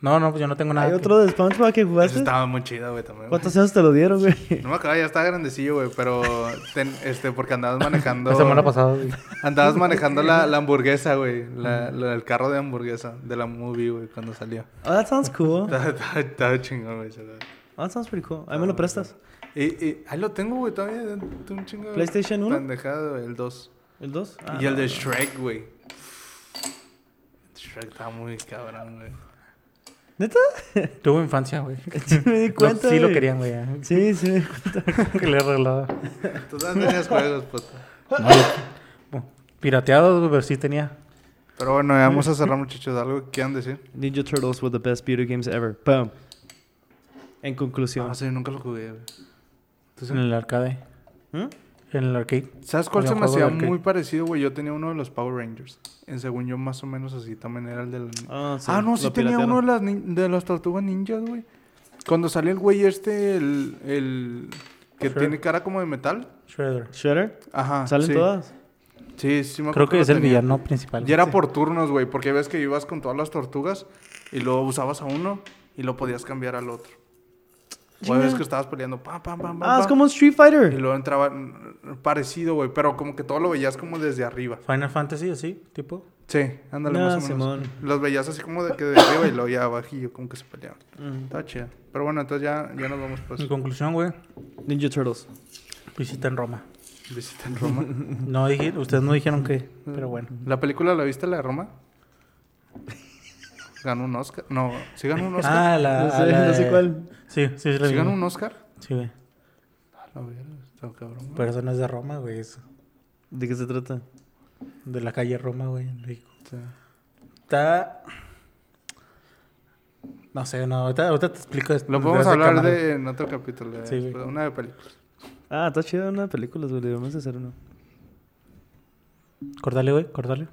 No, no, pues yo no tengo nada. ¿Hay que- otro de SpongeBob que Eso jugaste? estaba muy chido, güey, también. güey. ¿Cuántos años te lo dieron, güey? No me acaba, ya estaba grandecillo, güey, pero ten- este, porque andabas manejando. La semana pasada, güey. Andabas manejando la, la hamburguesa, güey. La, la- el carro de hamburguesa de la movie, güey, cuando salió. Oh, that sounds cool. Estaba chingón, güey. Oh, that sounds pretty cool. Ahí me lo prestas. Y, y ahí lo tengo, güey, todavía. de- un chingo ¿PlayStation uno? Pendejada, güey, el 2. ¿El 2? y el de Shrek, güey. Shrek está muy cabrón, güey. ¿Neta? Tuvo infancia, güey. Sí, me di Lo- cuenta. sí lo querían, güey. Sí, sí. que le arreglaba. Tú también tenías juegos, puto. No, oh, pirateados, güey, pero sí tenía. Pero bueno, ya vamos a cerrar, muchachos. ¿Algo que quieran decir? Ninja Turtles were the best video games ever. Boom. En conclusión. No sé, nunca lo jugué, güey. ¿Tú sí? En el arcade. ¿Mm? En el arcade. ¿Sabes cuál se me hacía muy parecido, güey? Yo tenía uno de los Power Rangers. En según yo, más o menos así también era el del. Ah, sí, ah, no, sí tenía piratearon. uno de las, nin- de las tortugas ninjas, güey. Cuando sale el güey este, el. el que tiene cara como de metal. Shredder. ¿Shredder? Ajá. ¿Salen sí. todas? Sí, sí, me Creo acuerdo que lo es el tenía. villano principal. Y era por turnos, güey, porque ves que ibas con todas las tortugas y luego usabas a uno y lo podías cambiar al otro. O veces que estabas peleando, pam, pam, pam, pam. Ah, es como un Street Y Fighter. luego entraba parecido, güey, pero como que todo lo veías como desde arriba. Final Fantasy, así, tipo. Sí, ándale No, más o menos. Simón. Los veías así como de que de arriba y luego ya abajillo, como que se peleaban. Mm. Estaba chido. Pero bueno, entonces ya, ya nos vamos pues. En conclusión, güey, Ninja Turtles. visita en Roma. Visita en Roma. No dije, ustedes no dijeron que, pero bueno. ¿La película la viste, la de Roma? ¿Ganó un Oscar? No, ¿sí ganó un Oscar? Ah, la. No sé, la no sé de- cuál. Sí, sí, sí, la ¿Sí ganó un Oscar? Sí, güey. A ver, está cabrón. güey. Pero eso no es de Roma, güey. Es ¿De qué se trata? de la calle Roma, güey, en México. Sí. Está. No sé, no. Ahorita, ahorita te explico. esto Lo podemos hablar de en otro capítulo. de- Sí, güey. una de películas. Ah, está chida una de películas, güey. Debemos hacer uno. Córtale, güey, córtale.